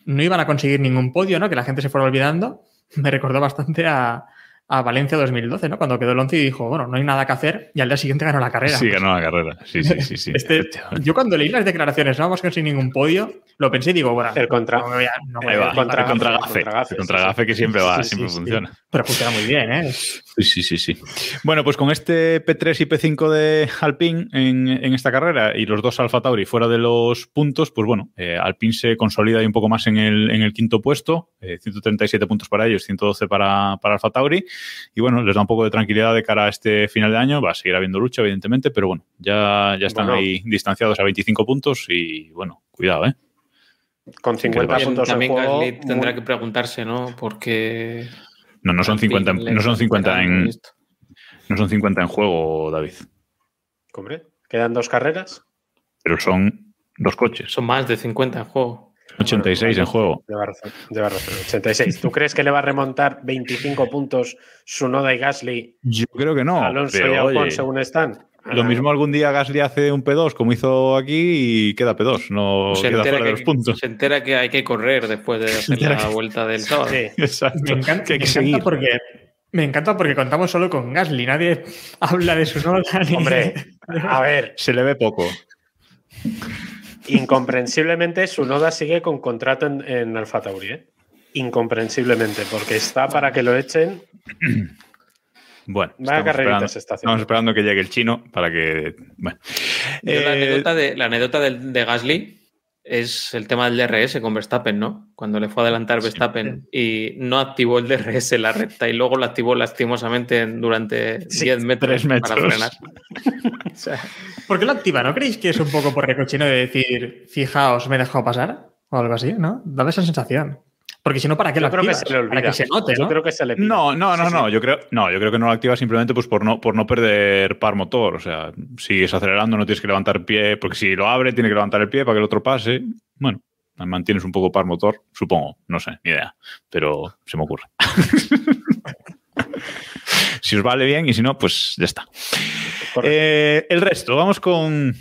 no iban a conseguir ningún podio, ¿no? Que la gente se fuera olvidando. Me recordó bastante a, a Valencia 2012, ¿no? Cuando quedó el 11 y dijo, bueno, no hay nada que hacer y al día siguiente ganó la carrera. Sí, ganó la carrera. Sí, sí, sí. sí este, yo cuando leí las declaraciones, no vamos a conseguir ningún podio, lo pensé y digo, bueno, el contra, no me voy a, no me contra- el contra gafe, gafe. contra gafe, El contra sí, gafe que siempre va, Sí, siempre sí. funciona. Pero funciona muy bien, ¿eh? Sí, sí, sí, sí. Bueno, pues con este P3 y P5 de Alpine en, en esta carrera y los dos Alfa Tauri fuera de los puntos, pues bueno, eh, Alpine se consolida ahí un poco más en el, en el quinto puesto, eh, 137 puntos para ellos, 112 para, para Alfa Tauri, y bueno, les da un poco de tranquilidad de cara a este final de año, va a seguir habiendo lucha, evidentemente, pero bueno, ya, ya están Bueno. ahí distanciados a 25 puntos y bueno, cuidado, ¿eh? Con 50 También- puntos en También juego. Gasly tendrá que preguntarse, ¿no? Porque. No, no son 50, en- no son 50 en, no son 50 en juego, David, Hombre, quedan dos carreras. pero son dos coches, Son más de 50 en juego. 86 en juego. Lleva razón, lleva razón. 86. ¿Tú crees que le va a remontar 25 puntos Sunoda y Gasly Yo creo que no. Alonso pero, y Ocon oye, según están? Lo Ah, mismo algún día Gasly hace un P2 como hizo aquí y queda P2, no se, queda entera fuera de los que, puntos. se entera que hay que correr después de hacer la que- vuelta del sábado. Sí. Exacto. Me encanta, que hay me que encanta seguir. porque me encanta porque contamos solo con Gasly, nadie habla de su Hombre, a ver, Se le ve poco. Incomprensiblemente Sunoda sigue con contrato en, en Alfa Tauri, ¿eh? Incomprensiblemente, porque está para que lo echen. Bueno, Vaya estamos carreritas esperando, estamos que llegue el chino para que. Bueno. Yo la Eh, anécdota, de, la anécdota del- de Gasly es el tema del DRS con Verstappen, ¿no? Cuando le fue a adelantar Verstappen y no activó el DRS en la recta y luego lo activó lastimosamente en- durante Sí, 10 metros, metros. para frenar. O sea, ¿Por qué lo activa? ¿No creéis que es un poco por recochino de decir, fijaos, me he dejado pasar? O algo así, ¿no? Dame esa sensación. Porque si no, ¿para qué lo Yo creo que activas? se le olvida. Para que se note, Yo ¿no? creo que se le pide. No, no, no, Sí, sí. no. Yo creo, no, yo creo que no lo activa simplemente pues por no, por no perder par motor. O sea, sigues acelerando, no tienes que levantar el pie, porque si lo abre, tiene que levantar el pie para que el otro pase. Bueno, mantienes un poco par motor, supongo. No sé, ni idea. Pero se me ocurre. si os vale bien y si no, pues ya está. Eh, el resto, vamos con,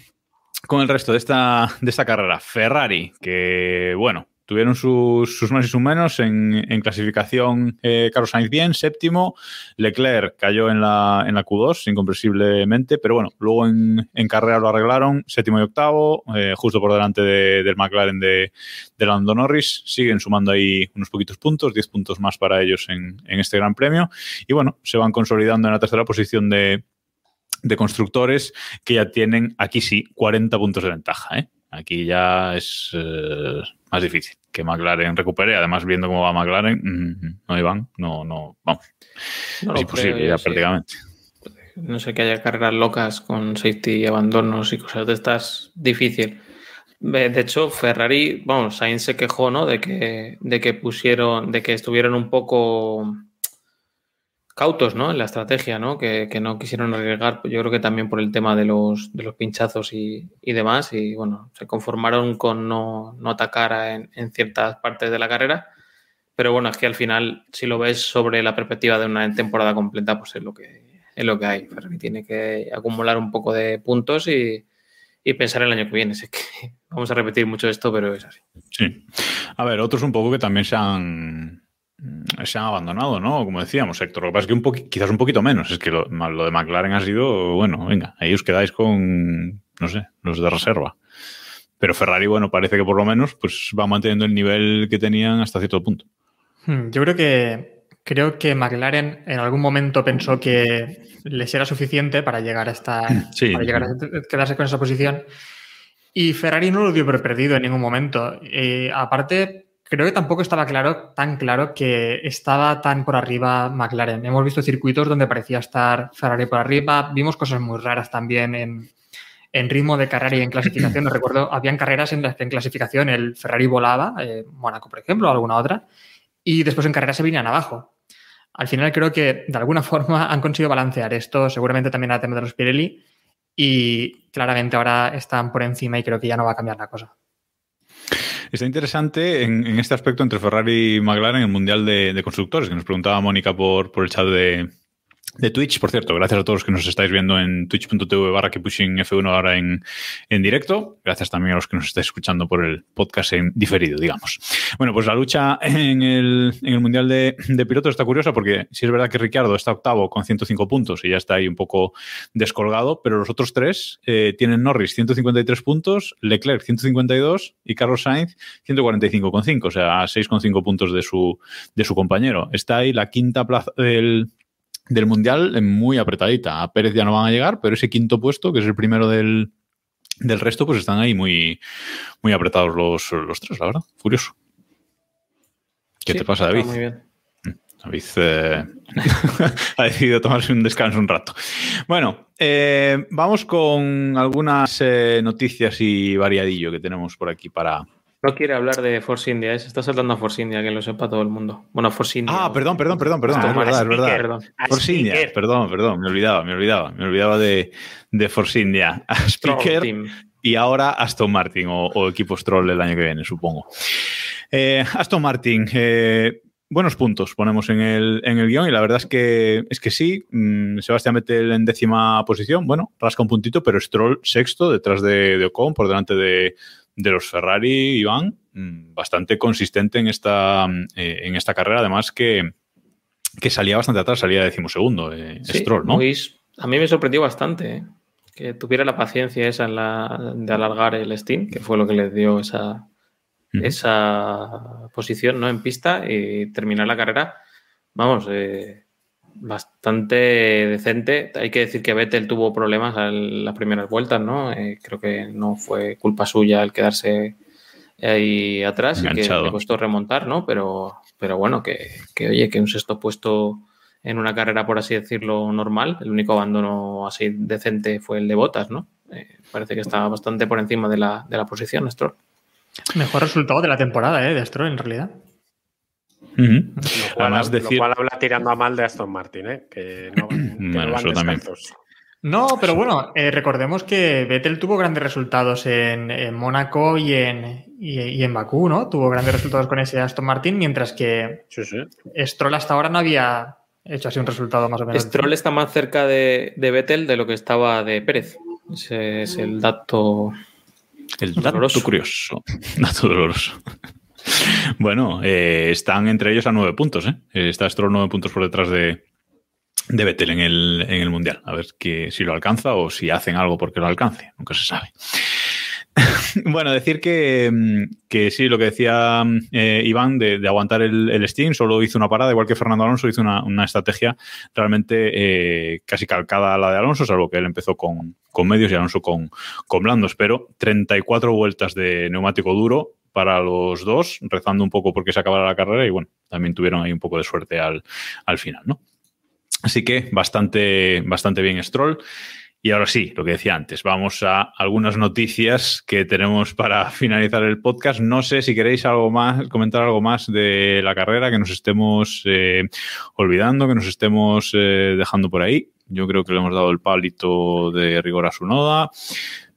con el resto de esta, de esta carrera. Ferrari, que bueno, tuvieron sus, más y sus menos en, clasificación. Eh, Carlos Sainz bien, séptimo. Leclerc cayó en la, en la Q2 incomprensiblemente, pero bueno, luego en, en carrera lo arreglaron, séptimo y octavo, eh, justo por delante de- del McLaren de, de Lando Norris. Siguen sumando ahí unos poquitos puntos, 10 puntos más para ellos en, en este Gran Premio. Y bueno, se van consolidando en la tercera posición de, de constructores que ya tienen, aquí sí, 40 puntos de ventaja. ¿eh? Aquí ya es más difícil que McLaren recupere. Además, viendo cómo va McLaren, mm, no Iván, no, no, vamos, no es imposible creo, ya sí. prácticamente. No sé que haya carreras locas con safety y abandonos y cosas de estas, difícil. De hecho, Ferrari, vamos, Sainz se quejó, ¿no? De que, de que pusieron, de que estuvieron un poco cautos, ¿no? En la estrategia, ¿no? Que, que no quisieron arriesgar, yo creo que también por el tema de los, de los pinchazos y, y demás, y bueno, se conformaron con no, no atacar a- en, en ciertas partes de la carrera. Pero bueno, es que al final, si lo ves sobre la perspectiva de una temporada completa, pues es lo que, es lo que hay. Tiene que acumular un poco de puntos y, y pensar el año que viene. Sé que vamos a repetir mucho esto, pero es así. Sí. A ver, otros un poco que también se han, se han abandonado, ¿no? Como decíamos, Héctor. Lo que pasa es que un quizás un poquito menos. Es que lo, lo de McLaren ha sido, bueno, venga, ahí os quedáis con, no sé, los de reserva. Pero Ferrari, bueno, parece que por lo menos pues va manteniendo el nivel que tenían hasta cierto punto. Hmm, Yo creo que creo que McLaren en algún momento pensó que les era suficiente para llegar a estar Sí. para llegar a quedarse con esa posición. Y Ferrari no lo dio por perdido en ningún momento. Eh, aparte, creo que tampoco estaba claro, tan claro que estaba tan por arriba McLaren. Hemos visto circuitos donde parecía estar Ferrari por arriba. Vimos cosas muy raras también en, en ritmo de carrera y en clasificación. No recuerdo, habían carreras en las que en clasificación el Ferrari volaba, eh, Mónaco, por ejemplo, o alguna otra, y después en carrera se venían abajo. Al final creo que de alguna forma han conseguido balancear esto, seguramente también a tema de los Pirelli, y claramente ahora están por encima y creo que ya no va a cambiar la cosa. Está interesante en, en este aspecto entre Ferrari y McLaren en el Mundial de, de Constructores, que nos preguntaba Mónica por, por el chat de, de Twitch. Por cierto, gracias a todos los que nos estáis viendo en twitch.tv barra pushing F1 ahora en, en, directo. Gracias también a los que nos estáis escuchando por el podcast en diferido, digamos. Bueno, pues la lucha en el, en el Mundial de, Pilotos está curiosa porque sí es verdad que Ricciardo está octavo con 105 puntos y ya está ahí un poco descolgado, pero los otros tres eh, tienen Norris 153 puntos, Leclerc 152 y Carlos Sainz 145,5, o sea, a 6,5 puntos de su, de su compañero. Está ahí la quinta plaza del del Mundial muy apretadita. A Pérez ya no van a llegar, pero ese quinto puesto, que es el primero del, del resto, pues están ahí muy, muy apretados los, los tres, la verdad. Furioso. ¿Qué Sí, te pasa, David? Muy bien. David eh, ha decidido tomarse un descanso un rato. Bueno, eh, vamos con algunas eh, noticias y variadillo que tenemos por aquí para, No quiere hablar de Force India, ¿eh? se está saltando a Force India, que lo sepa todo el mundo. Bueno, Force India. Ah, perdón, perdón, perdón, perdón. Ah, es verdad, es verdad. Perdón. Force India, perdón, perdón, me olvidaba, me olvidaba, me olvidaba de, de Force India. A Speaker Team. y ahora Aston Martin o, o equipo Stroll el año que viene, supongo. Eh, Aston Martin, eh, buenos puntos ponemos en el, en el guion y la verdad es que, es que sí, mm, Sebastián Vettel en décima posición, bueno, rasca un puntito, pero Stroll sexto detrás de, de Ocon, por delante de, de los Ferrari, Iván, mm, bastante consistente en esta, eh, en esta carrera, además que, que salía bastante atrás, salía decimosegundo eh, Sí, Stroll, ¿no? muy- a mí me sorprendió bastante ¿eh? que tuviera la paciencia esa en la, de alargar el Steam, que fue lo que le dio esa, esa posición ¿no? en pista y terminar la carrera, vamos, eh, bastante decente. Hay que decir que Vettel tuvo problemas en las primeras vueltas, ¿no? Eh, creo que no fue culpa suya el quedarse ahí atrás y que le costó remontar, ¿no? Pero, pero bueno, que, que oye, que un sexto puesto en una carrera, por así decirlo, normal, el único abandono así decente fue el de Botas, ¿no? Eh, parece que está bastante por encima de la, de la posición, Stroll. Mejor resultado de la temporada, ¿eh? De Stroll, en realidad. Lo cual, Además, lo decir... cual habla tirando a mal de Aston Martin, ¿eh? que no, que no Bueno, van eso también. descalzos. No, pero bueno, eh, recordemos que Vettel tuvo grandes resultados en, en Mónaco y en, y, y en Bakú, ¿no? Tuvo grandes resultados con ese Aston Martin, mientras que Sí, sí. Stroll hasta ahora no había hecho así un resultado más o menos. Stroll está más cerca de, de Vettel de lo que estaba de Pérez. Ese es el dato. El dato Doloroso. curioso. Dato doloroso. Bueno, eh, están entre ellos a nueve puntos. ¿eh? Eh, Está Stroll nueve puntos por detrás de, de Vettel en el, en el Mundial. A ver que, si lo alcanza o si hacen algo porque lo alcance. Nunca se sabe. bueno, decir que, mm, que sí, lo que decía eh, Iván de, aguantar el, el Steam, solo hizo una parada, igual que Fernando Alonso, hizo una, una estrategia realmente casi calcada a la de Alonso, salvo que él empezó con, con medios y Alonso con, con blandos, pero 34 vueltas de neumático duro para los dos, rezando un poco porque se acabara la carrera y bueno, también tuvieron ahí un poco de suerte al, al final, ¿no? Así que bastante, bastante bien Stroll. Y ahora sí, lo que decía antes, vamos a algunas noticias que tenemos para finalizar el podcast. No sé si queréis algo más, comentar algo más de la carrera que nos estemos eh, olvidando, que nos estemos eh, dejando por ahí. Yo creo que le hemos dado el palito de rigor a su noda.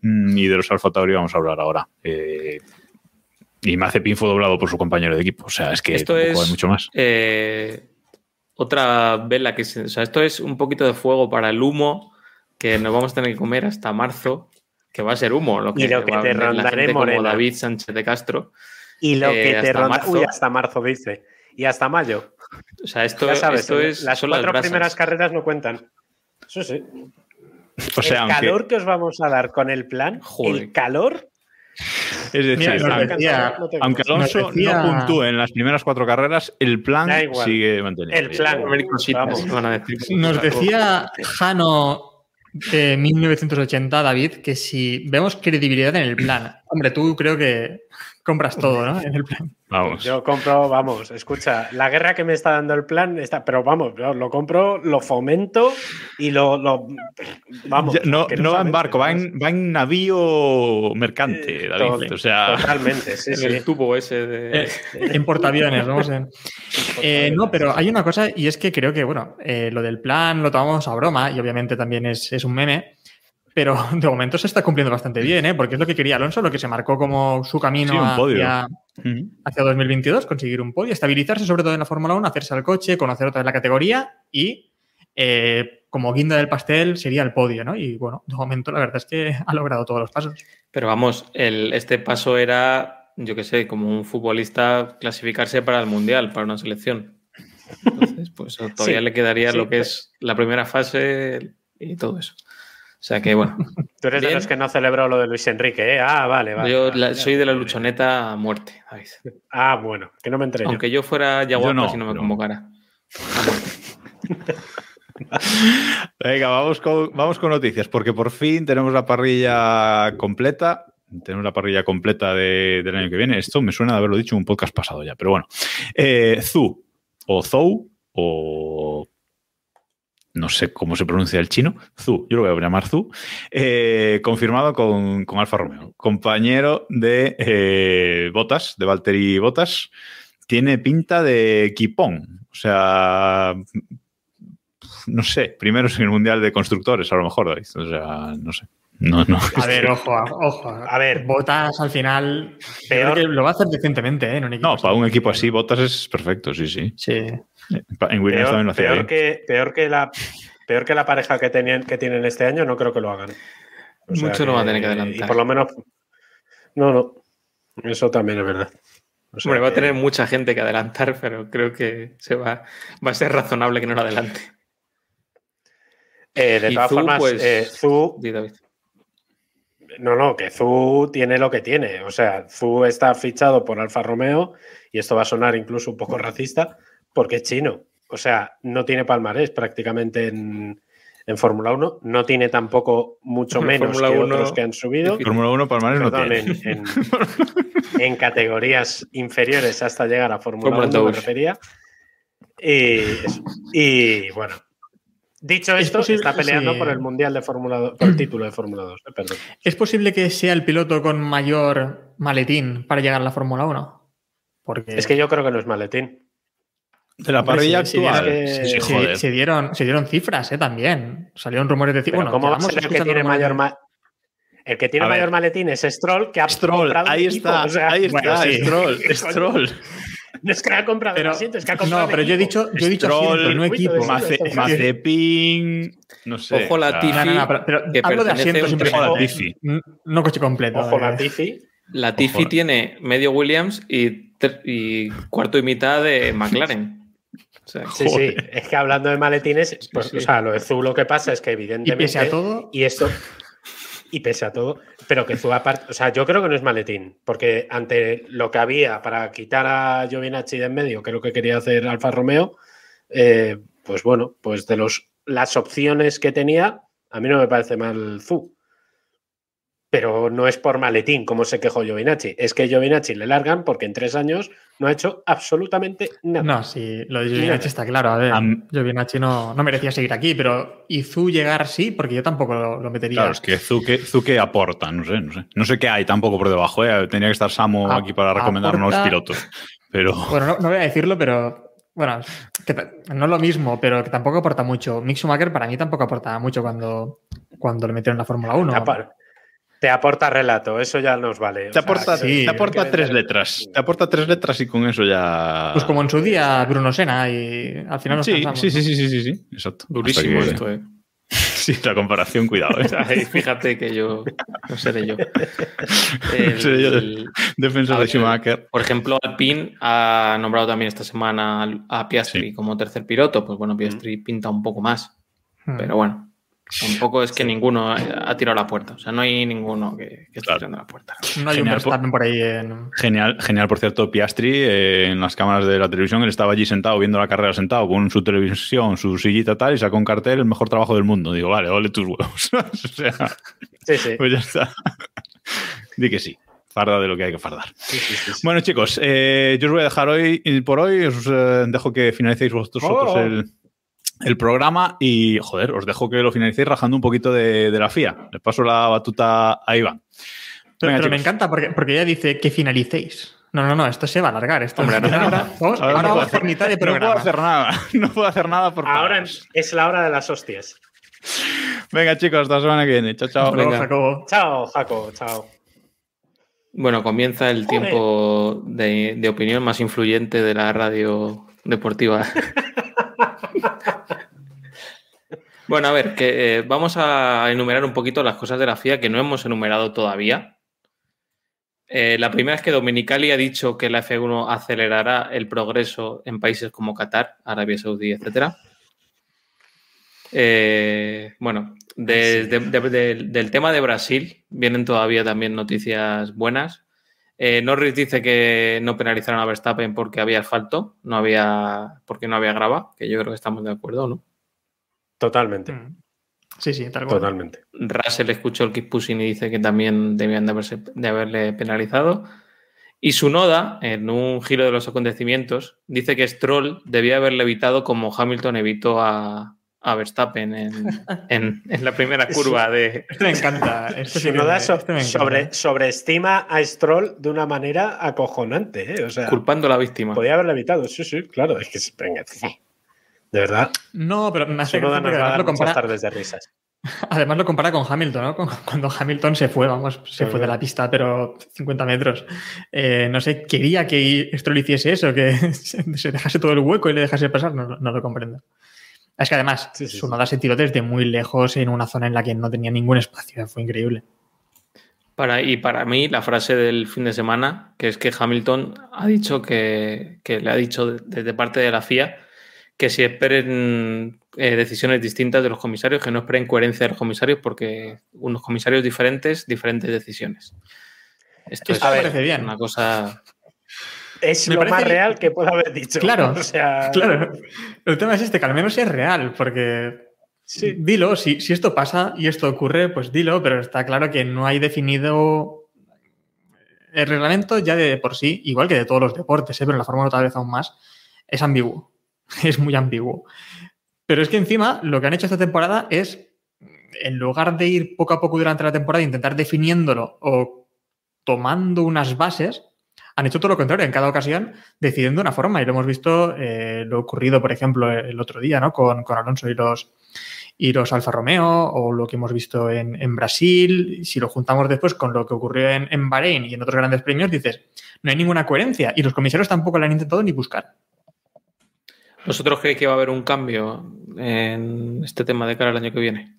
Mm, Y de los Alfa Tauri vamos a hablar ahora. Eh, y Mazepin fue doblado por su compañero de equipo. O sea, es que Esto es- hay mucho más. Eh, otra vela que se. O sea, esto es un poquito de fuego para el humo que nos vamos a tener que comer hasta marzo, que va a ser humo. Lo que, Y lo que te rondaré como. David Sánchez de Castro. Y lo Eh, que te hasta ronda. marzo. Uy, hasta marzo dice. Y hasta mayo. O sea, esto, ya sabes, esto ¿eh? es. las cuatro primeras carreras no cuentan. Eso sí. O sea, el aunque, calor que os vamos a dar con el plan, Joder. el calor. Es decir, Mira, aunque- decía- Alonso decía- no puntúe en las primeras cuatro carreras, el plan sigue manteniendo. El plan. Vamos. van a decir. Nos decía Jano de 1980, David, que si vemos credibilidad en el plan, hombre, tú creo que compras todo, ¿no? En el plan. Vamos. Yo compro, vamos, escucha, la guerra que me está dando el plan está, pero vamos, yo lo compro, lo fomento y lo, lo- vamos. Ya, no, no va en barco, va en, va en navío mercante, Eh, David. todo. o sea, Totalmente, sí, En sí. el tubo ese de. Eh, en portaaviones, vamos en. Eh, no, pero hay una cosa y es que creo que, bueno, eh, lo del plan lo tomamos a broma y obviamente también es, es un meme, pero de momento se está cumpliendo bastante bien, ¿eh? Porque es lo que quería Alonso, lo que se marcó como su camino Sí, un podio. hacia, Ujú. hacia 2022, conseguir un podio, estabilizarse sobre todo en la Fórmula 1, hacerse al coche, conocer otra vez la categoría y eh, como guinda del pastel sería el podio, ¿no? Y bueno, de momento la verdad es que ha logrado todos los pasos. Pero vamos, el, este paso era, yo qué sé, como un futbolista clasificarse para el Mundial, para una selección. Entonces, pues todavía Sí, le quedaría sí, lo que es la primera fase y todo eso. O sea que bueno, Tú eres de los que no celebró lo de Luis Enrique, ¿eh? Ah, vale, vale. yo vale, la- vale. soy de la luchoneta a muerte. David. Ah, bueno, que no me enteré. Aunque yo fuera Jaguar, no, si no me pero- convocara. Venga, vamos con, vamos con noticias, porque por fin tenemos la parrilla completa. Tenemos la parrilla completa de- del año que viene. Esto me suena de haberlo dicho en un podcast pasado ya, pero bueno. Eh, Zu, o Zou, o no sé cómo se pronuncia el chino, Zu, yo lo voy a llamar Zu, eh, confirmado con, con Alfa Romeo, compañero de eh, Botas, de Valtteri Botas, tiene pinta de equipón, o sea, no sé, primero en el Mundial de Constructores, a lo mejor, David, o sea, no sé. No, no. A ver, ojo, ojo. A ver. Botas al final. Peor- creo que lo va a hacer decentemente, ¿eh? En un equipo No, así. para un equipo así, Botas es perfecto, sí, sí. Sí. Pa- En Williams también lo Peor, hacía peor bien. que, peor, que la, peor que la pareja que, tenían, que tienen este año, no creo que lo hagan. O sea Mucho no va a tener que adelantar. Y por lo menos. No, no. Eso también es verdad. O sea Hombre, va a tener mucha gente que adelantar, pero creo que se va, va a ser razonable que no lo adelante. Eh, de todas formas, pues- eh, David. no, no, que Zu tiene lo que tiene. O sea, Zu está fichado por Alfa Romeo y esto va a sonar incluso un poco racista porque es chino. O sea, no tiene palmarés prácticamente en, en Fórmula 1. No tiene tampoco mucho En menos que 1, otros que han subido. Fórmula 1 Palmares no tiene. en, en- en categorías inferiores hasta llegar a Fórmula Fórmula 1 me 2. refería. Y. Y, bueno, dicho Es esto, posible- está peleando sí. por el Mundial de Fórmula 2, por el título de Fórmula 2, eh, perdón. ¿Es posible que sea el piloto con mayor maletín para llegar a la Fórmula 1? Porque Es que yo creo que no es maletín. De la Hombre, parrilla si actual. viera que- Sí, sí, se, se dieron, se dieron cifras, ¿eh? También. Salieron rumores de cifras. ¿cómo va a ser el que tiene mayor ma- El que tiene A ver. mayor maletín es Stroll, que ha Stroll, comprado ahí está, o sea, ahí está, bueno, sí. Stroll, Stroll. No es que ha comprado Pero- el asiento, es que ha comprado no, pero el yo he dicho, yo he dicho Stroll, asiento, no equipo. Mace- Mazepin, no sé. Ojo la Tifi. No, no, no, pero, pero hablo de asientos un simplemente. Ojo la ¿eh? Tifi. No coche completo. Ojo eh. la Tifi. La Tifi Ojo. tiene medio Williams y, y cuarto y mitad de McLaren. O sea, Sí, sí, es que hablando de maletines, pues, sí. o sea, lo de Zu lo que pasa es que Y evidentemente... pese a todo, Y esto, y pese a todo, pero que Zu aparte, o sea, yo creo que no es maletín, porque ante lo que había para quitar a Giovinacci de en medio, que es lo que quería hacer Alfa Romeo, eh, pues bueno, pues de los, las opciones que tenía, a mí no me parece mal Zu. Pero no es por maletín, como se quejó Giovinacci. Es que Giovinacci le largan porque en tres años no ha hecho absolutamente nada. no, sí, lo de. Giovinacci está claro. A ver, Am- Giovinacci no, no merecía seguir aquí, pero Izu llegar sí, porque yo tampoco lo, lo metería. Claro, es que Zuke, Zuke aporta, no sé, no sé. No sé qué hay tampoco por debajo, ¿eh? Tenía que estar Samo A- aquí para recomendarnos aporta- pilotos. Pero Bueno, no, no voy a decirlo, pero bueno, que no es lo mismo, pero que tampoco aporta mucho. Mick Schumacher para mí tampoco aportaba mucho cuando, cuando le metieron en la Fórmula 1. Te, apar- te aporta relato, eso ya nos vale. O te sea, aporta, sí, te aporta tres letras. Te aporta tres letras y con eso ya. Pues como en su día Bruno Sena y al final nos Sí, cansamos, sí, sí, ¿no? sí, sí, sí, sí, exacto. durísimo que- esto, eh. Sí, la comparación, cuidado. ¿eh? Ay, fíjate que yo no seré yo. No seré yo. El- Defensor de Schumacher. Por ejemplo, Alpine ha nombrado también esta semana a Piastri Sí. como tercer piloto. Pues bueno, Piastri pinta un poco más. Hmm. Pero bueno, tampoco es que ninguno ha tirado la puerta. O sea, no hay ninguno que, que esté tirando la puerta. No hay un Verstappen por ahí en... Genial, genial, por cierto, Piastri eh, en las cámaras de la televisión, él estaba allí sentado viendo la carrera sentado con su televisión, su sillita tal, y sacó un cartel, el mejor trabajo del mundo. Digo, vale, ole tus huevos. o sea, Sí, sí. pues ya está. Di que sí, farda de lo que hay que fardar. sí, sí, sí, sí. Bueno, chicos, eh, yo os voy a dejar hoy por hoy, os eh, dejo que finalicéis vosotros Oh. el, el programa y, joder, os dejo que lo finalicéis rajando un poquito de, de la FIA. Le paso la batuta a Iván. Pero, Venga, pero me encanta porque, porque ella dice que finalicéis. No, no, no, esto se va a alargar. Esto Hombre, ahora- ahora, vamos, ahora ahora no vamos puedo a hacer mitad de No puedo programa. hacer nada, no puedo hacer nada por Ahora es la hora de las hostias. Venga, chicos, hasta la semana que viene. Chao, chao. Hasta luego, Venga. Jacobo. Chao, Jaco, chao. Bueno, comienza el tiempo de, de opinión más influyente de la radio deportiva. Bueno, a ver, que eh, vamos a enumerar un poquito las cosas de la FIA que no hemos enumerado todavía. Eh, la primera es que Dominicali ha dicho que la F1 acelerará el progreso en países como Qatar, Arabia Saudí, etc. Eh, bueno, de- de- de- de- del tema de Brasil vienen todavía también noticias buenas. Norris dice que no penalizaron a Verstappen porque había asfalto, no había, porque no había grava, que yo creo que estamos de acuerdo, ¿no? Totalmente, Mm. Sí, sí, tal cual. totalmente. Russell escuchó el pushing y dice que también debían de, haberse- de haberle penalizado. Y Sunoda, en un giro de los acontecimientos, dice que Stroll debía haberle evitado como Hamilton evitó a, a Verstappen en, en- en la primera curva de... Esto me encanta. Esto sí que Tsunoda me- so- esto me encanta. sobre, sobreestima a Stroll de una manera acojonante, ¿eh? O sea, culpando a la víctima. podía haberle evitado. Sí, sí, claro. Es que se- venga, de verdad. No, pero me hace Tsunoda gracia nos porque va a además dar lo, muchas compara, tardes de risas. además lo compara con Hamilton, ¿no? Cuando Hamilton se fue, vamos, se fue de la pista, pero 50 metros. Eh, no sé, quería que Stroll hiciese eso, que se se dejase todo el hueco y le dejase pasar, no, no lo comprendo. Es que además, Sí, sí, su sí. noda se tiró desde muy lejos en una zona en la que no tenía ningún espacio, fue increíble. Para, y para mí, la frase del fin de semana, que es que Hamilton ha dicho que, que le ha dicho desde parte de la FIA que si esperen eh, decisiones distintas de los comisarios, que no esperen coherencia de los comisarios, porque unos comisarios diferentes, diferentes decisiones. Esto es me parece bien. una cosa. Es Me lo parece más real que puedo haber dicho. Claro, O sea, Claro, el tema es este, que al menos es real, porque Sí. dilo, si, si esto pasa y esto ocurre, pues dilo, pero está claro que no hay definido el reglamento ya de por sí, igual que de todos los deportes, ¿eh? pero en la Fórmula 1 tal vez aún más, es ambiguo, es muy ambiguo. Pero es que encima lo que han hecho esta temporada es, en lugar de ir poco a poco durante la temporada, intentar definiéndolo o tomando unas bases, han hecho todo lo contrario, en cada ocasión decidiendo una forma. Y lo hemos visto, eh, lo ocurrido, por ejemplo, el otro día, ¿no? Con, con Alonso y los, y los Alfa Romeo, o lo que hemos visto en, en Brasil. Si lo juntamos después con lo que ocurrió en, en Bahrein y en otros grandes premios, dices, no hay ninguna coherencia. Y los comisarios tampoco la han intentado ni buscar. ¿Vosotros creéis que va a haber un cambio en este tema de cara al año que viene?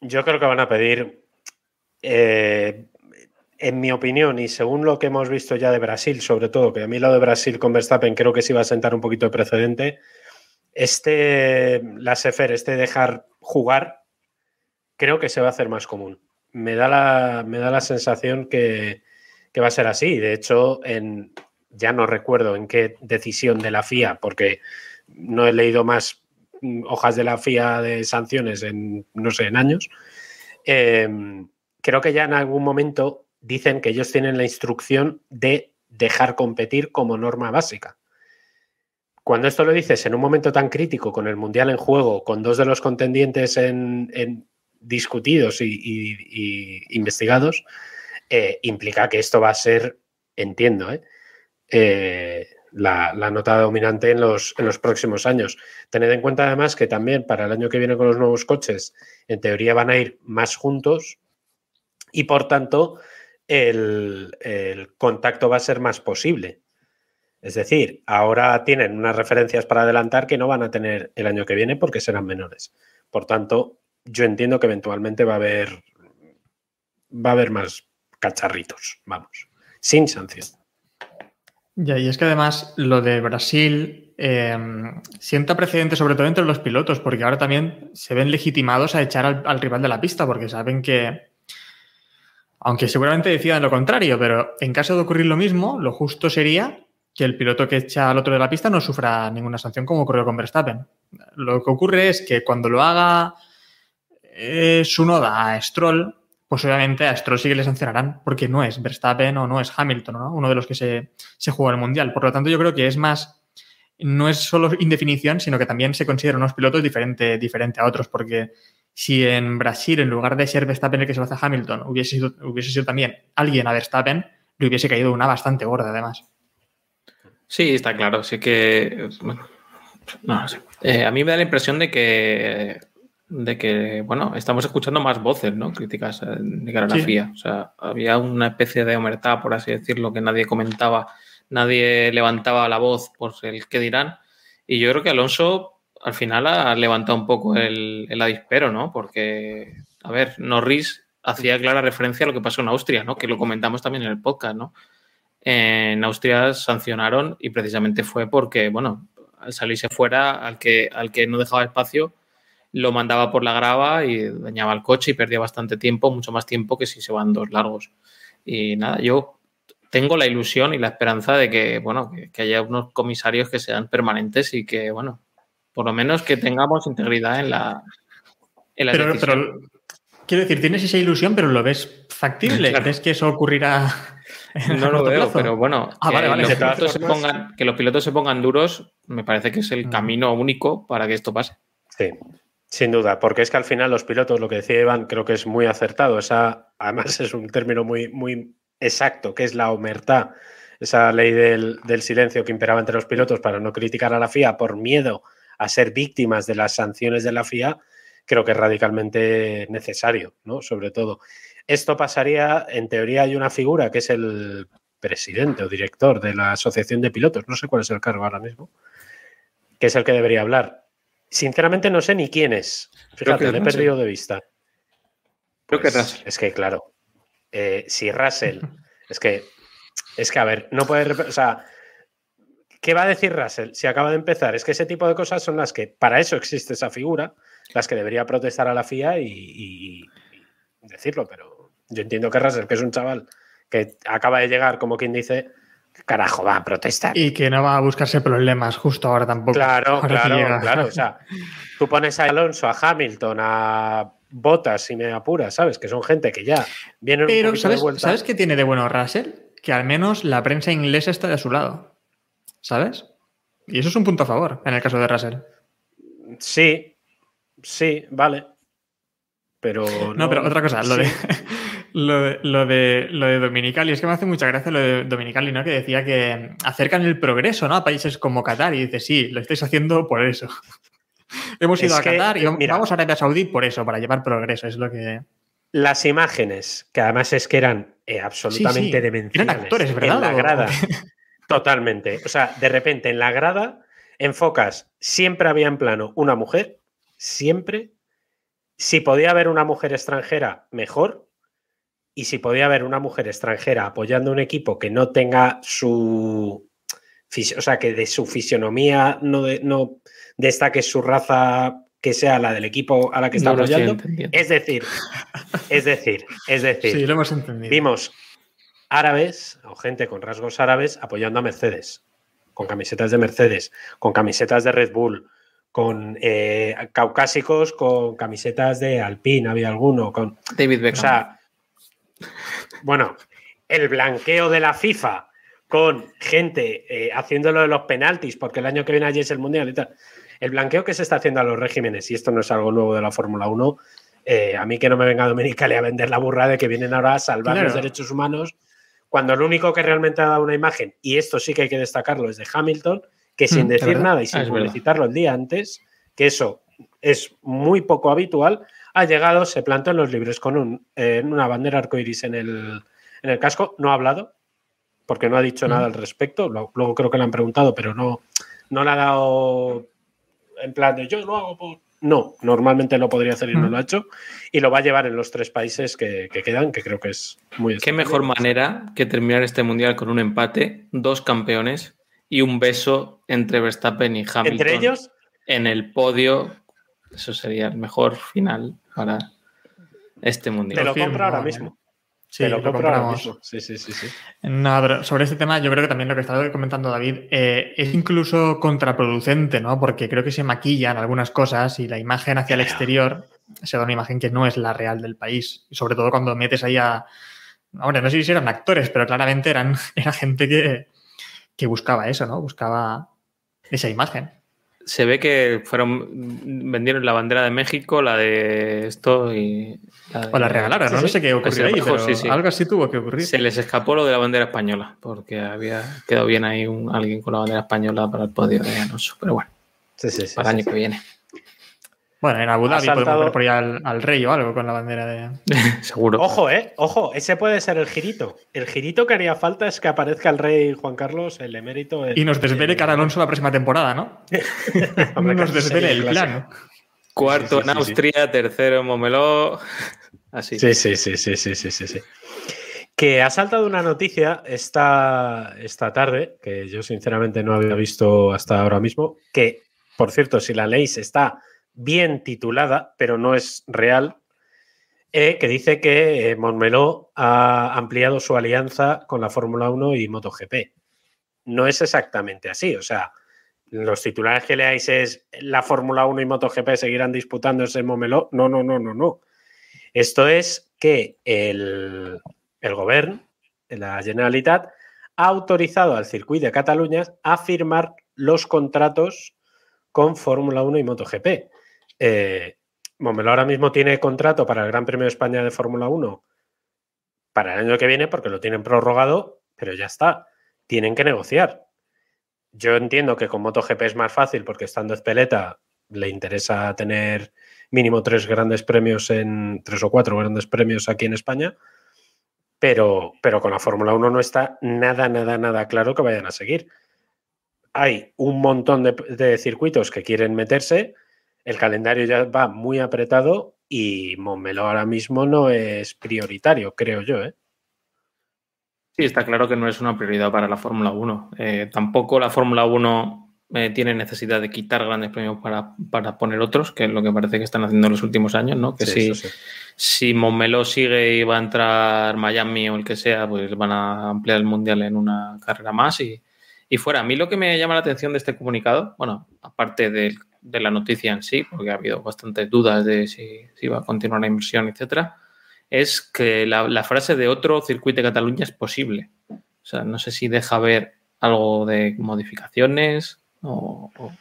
Yo creo que van a pedir, eh, en mi opinión, y según lo que hemos visto ya de Brasil, sobre todo, que a mí lo de Brasil con Verstappen creo que sí va a sentar un poquito de precedente, este, la Sefer, este dejar jugar, creo que se va a hacer más común. Me da la, me da la sensación que, que va a ser así. De hecho, en, ya no recuerdo en qué decisión de la FIA, porque no he leído más mm, hojas de la FIA de sanciones en, no sé, en años. Eh, creo que ya en algún momento dicen que ellos tienen la instrucción de dejar competir como norma básica. Cuando esto lo dices en un momento tan crítico, con el Mundial en juego, con dos de los contendientes en, discutidos y investigados, eh, implica que esto va a ser, entiendo, ¿eh? Eh, la, la nota dominante en los, en los próximos años. Tened en cuenta además que también para el año que viene con los nuevos coches, en teoría van a ir más juntos y por tanto el, el contacto va a ser más posible. Es decir, ahora tienen unas referencias para adelantar que no van a tener el año que viene porque serán menores. Por tanto, yo entiendo que eventualmente va a haber va a haber más cacharritos, vamos, sin sanción. Ya, y es que además lo de Brasil eh, sienta precedente sobre todo entre los pilotos, porque ahora también se ven legitimados a echar al, al rival de la pista, porque saben que, aunque seguramente decidan lo contrario, pero en caso de ocurrir lo mismo, lo justo sería que el piloto que echa al otro de la pista no sufra ninguna sanción como ocurrió con Verstappen. Lo que ocurre es que cuando lo haga eh, su noda a Stroll, pues obviamente a Stroll sí que le sancionarán, porque no es Verstappen o no es Hamilton, ¿no? uno de los que se, se juega el Mundial. Por lo tanto, yo creo que es más, no es solo indefinición, sino que también se consideran unos pilotos diferente, diferente a otros, porque si en Brasil, en lugar de ser Verstappen el que se lo hace a Hamilton, hubiese sido, hubiese sido también alguien a Verstappen, le hubiese caído una bastante gorda, además. Sí, está claro. Así que. Bueno, no. Eh, a mí me da la impresión de que. De que, bueno, estamos escuchando más voces, ¿no? Críticas eh, de cara a la Sí. FIA. O sea, había una especie de omertá, por así decirlo, que nadie comentaba, nadie levantaba la voz por el que dirán. Y yo creo que Alonso al final ha levantado un poco el, el avispero, ¿no? Porque, a ver, Norris hacía clara referencia a lo que pasó en Austria, ¿no? Que lo comentamos también en el podcast, ¿no? En Austria sancionaron y precisamente fue porque, bueno, al salirse fuera, al que, al que no dejaba espacio, lo mandaba por la grava y dañaba el coche y perdía bastante tiempo, mucho más tiempo que si se van dos largos. Y nada, yo tengo la ilusión y la esperanza de que, bueno, que, que haya unos comisarios que sean permanentes y que, bueno, por lo menos que tengamos integridad en la, en la Pero, decisión. pero, quiero decir, tienes esa ilusión, pero lo ves factible. Claro. ¿Crees que eso ocurrirá? en No el lo veo, plazo? pero bueno, Ah, que, vale, vale. los pilotos se pongan, que los pilotos se pongan duros, me parece que es el Mm. camino único para que esto pase. Sí, sin duda, porque es que al final los pilotos, lo que decía Iván, creo que es muy acertado. Esa, además, es un término muy, muy exacto, que es la omertad, esa ley del, del silencio que imperaba entre los pilotos para no criticar a la FIA por miedo a ser víctimas de las sanciones de la FIA, creo que es radicalmente necesario, ¿no? Sobre todo. Esto pasaría, en teoría hay una figura que es el presidente o director de la Asociación de Pilotos, no sé cuál es el cargo ahora mismo, que es el que debería hablar. Sinceramente no sé ni quién es. Fíjate, le he perdido de vista. Creo que Pues, Russell. Es que, claro, eh, si Russell, es que, es que, a ver, no puede, o sea, ¿qué va a decir Russell si acaba de empezar? Es que ese tipo de cosas son las que, para eso existe esa figura, las que debería protestar a la FIA y, y- y decirlo, pero yo entiendo que Russell, que es un chaval que acaba de llegar, como quien dice, carajo, va a protestar. Y que no va a buscarse problemas justo ahora tampoco. Claro, Ahora claro, claro. O sea, tú pones a Alonso, a Hamilton, a Botas, si me apuras, ¿sabes? Que son gente que ya vienen un Pero, poquito ¿sabes, de vuelta. ¿sabes qué tiene de bueno Russell? Que al menos la prensa inglesa está de su lado. ¿Sabes? Y eso es un punto a favor en el caso de Russell. Sí, sí, vale. Pero no, No, pero otra cosa, lo, sí. de, lo, de, lo, de, lo de Dominicali, es que me hace mucha gracia lo de Dominicali, ¿no? Que decía que acercan el progreso, ¿no? A países como Qatar y dice, sí, lo estáis haciendo por eso. Hemos ido Es a que, Qatar y vamos mira. vamos a Arabia Saudí por eso, para llevar progreso, es lo que... Las imágenes, que además es que eran eh, absolutamente Sí, sí. demenciales. Eran actores, ¿verdad? En la ¿O- grada. Totalmente. O sea, de repente en la grada enfocas, siempre había en plano una mujer, siempre. Si podía haber una mujer extranjera, mejor. Y si podía haber una mujer extranjera apoyando un equipo que no tenga su. O sea, que de su fisionomía no, de- no destaque su raza que sea la del equipo a la que está No apoyando. Es decir, es decir, es decir, Sí, lo hemos entendido. vimos árabes o gente con rasgos árabes apoyando a Mercedes, con camisetas de Mercedes, con camisetas de Red Bull, con eh, caucásicos con camisetas de Alpine, había alguno, con, David o Beckham. sea, bueno, el blanqueo de la FIFA con gente eh, haciéndolo de los penaltis, porque el año que viene allí es el Mundial y tal. El blanqueo que se está haciendo a los regímenes, y esto no es algo nuevo de la Fórmula 1, eh, a mí que no me venga Dominicali a vender la burra de que vienen ahora a salvar Claro. los derechos humanos, cuando el único que realmente ha dado una imagen, y esto sí que hay que destacarlo, es de Hamilton, que sin Mm, decir verdad. nada y Ah, sin verdad. publicitarlo el día antes, que eso es muy poco habitual, ha llegado, se plantó en los libros con un, eh, una bandera arcoiris en el, en el casco, no ha hablado, porque no ha dicho Mm. nada al respecto, luego creo que le han preguntado, pero no, no le ha dado en plan de yo lo hago por... No, normalmente lo podría hacer y no Mm. lo ha hecho, y lo va a llevar en los tres países que, que quedan, que creo que es muy... Qué mejor manera que terminar este mundial con un empate, dos campeones y un beso entre Verstappen y Hamilton. Entre ellos, En el podio. Eso sería el mejor final para este te mundial. lo firmo, compro ahora ¿no? mismo. Sí, te lo, lo compro ahora compramos. mismo. Sí, sí, sí, sí. No, pero sobre este tema yo creo que también lo que estaba comentando David eh, es incluso contraproducente, ¿no? Porque creo que se maquillan algunas cosas y la imagen hacia el exterior se da una imagen que no es la real del país. Y sobre todo cuando metes ahí a... Hombre, no sé si eran actores, pero claramente eran, era gente que, que buscaba eso, ¿no? Buscaba esa imagen. Se ve que fueron vendieron la bandera de México, la de esto y la de- O la regalaron, ¿no? Sí, No sí. sé qué ocurrió ahí, mejor, pero sí, sí. algo así tuvo que ocurrir. Se les escapó lo de la bandera española, porque había quedado bien ahí un, alguien con la bandera española para el podio de Alonso. Pero bueno, Sí, sí, sí, para el sí, año que viene. Bueno, en Abu Ha Dhabi saltado- podemos ver por ahí al, al rey o algo con la bandera de. Seguro. Ojo, eh, ojo, ese puede ser el girito. El girito que haría falta es que aparezca el rey Juan Carlos, el emérito. el- Y nos desvele el- cara Alonso la próxima temporada, ¿no? Hombre, nos que desvele el plan. Cuarto Sí, sí, en sí, sí. Austria, tercero en Momeló. Así. Sí, sí, sí, sí, sí, sí, sí, sí. Que ha saltado una noticia esta, esta tarde, que yo sinceramente no había visto hasta ahora mismo, que, por cierto, si la leéis está bien titulada, pero no es real, eh, que dice que eh, Montmeló ha ampliado su alianza con la Fórmula 1 y MotoGP. No es exactamente así, o sea, los titulares que leáis es la Fórmula 1 y MotoGP seguirán disputándose en Montmeló. No, no, no, no, no. Esto es que el, el gobierno, la Generalitat, ha autorizado al circuito de Cataluña a firmar los contratos con Fórmula 1 y MotoGP. Eh, Montmeló ahora mismo tiene contrato para el Gran Premio de España de Fórmula 1 para el año que viene porque lo tienen prorrogado, pero ya está. Tienen que negociar. Yo entiendo que con MotoGP es más fácil porque estando Ezpeleta le interesa tener mínimo tres grandes premios en tres o cuatro grandes premios aquí en España, pero, pero con la Fórmula 1 no está nada, nada, nada claro que vayan a seguir. Hay un montón de circuitos que quieren meterse, el calendario ya va muy apretado y Montmeló ahora mismo no es prioritario, creo yo. ¿eh? Sí, está claro que no es una prioridad para la Fórmula 1. Eh, tampoco la Fórmula 1 eh, tiene necesidad de quitar grandes premios para, para, poner otros, que es lo que parece que están haciendo en los últimos años, ¿no? Que Sí, si, sí. si Montmeló sigue y va a entrar Miami o el que sea, pues van a ampliar el mundial en una carrera más y, y fuera. A mí lo que me llama la atención de este comunicado, bueno, aparte de, de la noticia en sí, porque ha habido bastantes dudas de si, si va a continuar la inversión, etcétera, es que la, la, frase de otro circuito de Cataluña es posible. O sea, no sé si deja ver algo de modificaciones o, o...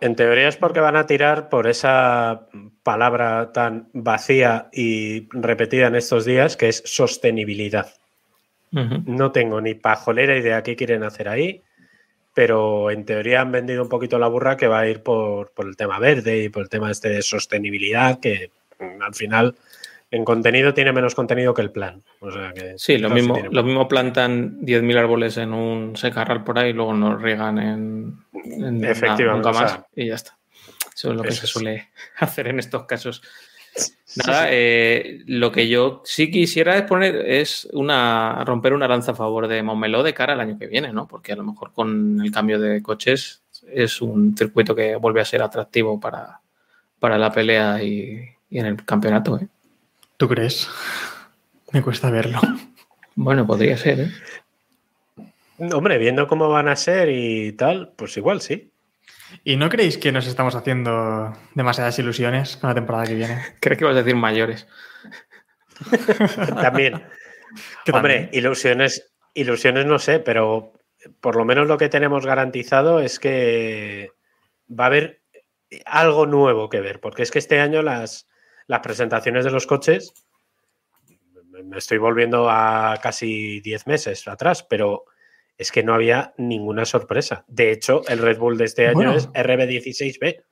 En teoría es porque van a tirar por esa palabra tan vacía y repetida en estos días que es sostenibilidad. Uh -huh. No tengo ni pajolera idea qué quieren hacer ahí, pero en teoría han vendido un poquito la burra que va a ir por, por el tema verde y por el tema este de sostenibilidad, que al final en contenido tiene menos contenido que el plan. O sea que sí, lo mismo, lo mismo plantan 10.000 árboles en un secarral por ahí y luego nos riegan en, en Efectivamente, nada, nunca más o sea, y ya está. Eso es lo que eso se suele hacer en estos casos. Nada, eh, lo que yo sí quisiera es poner es una romper una lanza a favor de Montmeló de cara al año que viene, ¿no? Porque a lo mejor con el cambio de coches es un circuito que vuelve a ser atractivo para, para la pelea y, y en el campeonato, ¿eh? ¿Tú crees? Me cuesta verlo. Bueno, podría ser, ¿eh? Hombre, viendo cómo van a ser y tal, pues igual sí. ¿Y no creéis que nos estamos haciendo demasiadas ilusiones con la temporada que viene? Creo que vas a decir mayores. también. Hombre, también? ilusiones, ilusiones no sé, pero por lo menos lo que tenemos garantizado es que va a haber algo nuevo que ver, porque es que este año las, las presentaciones de los coches, me estoy volviendo a casi 10 meses atrás, pero es que no había ninguna sorpresa. De hecho, el Red Bull de este año Bueno. es RB16B.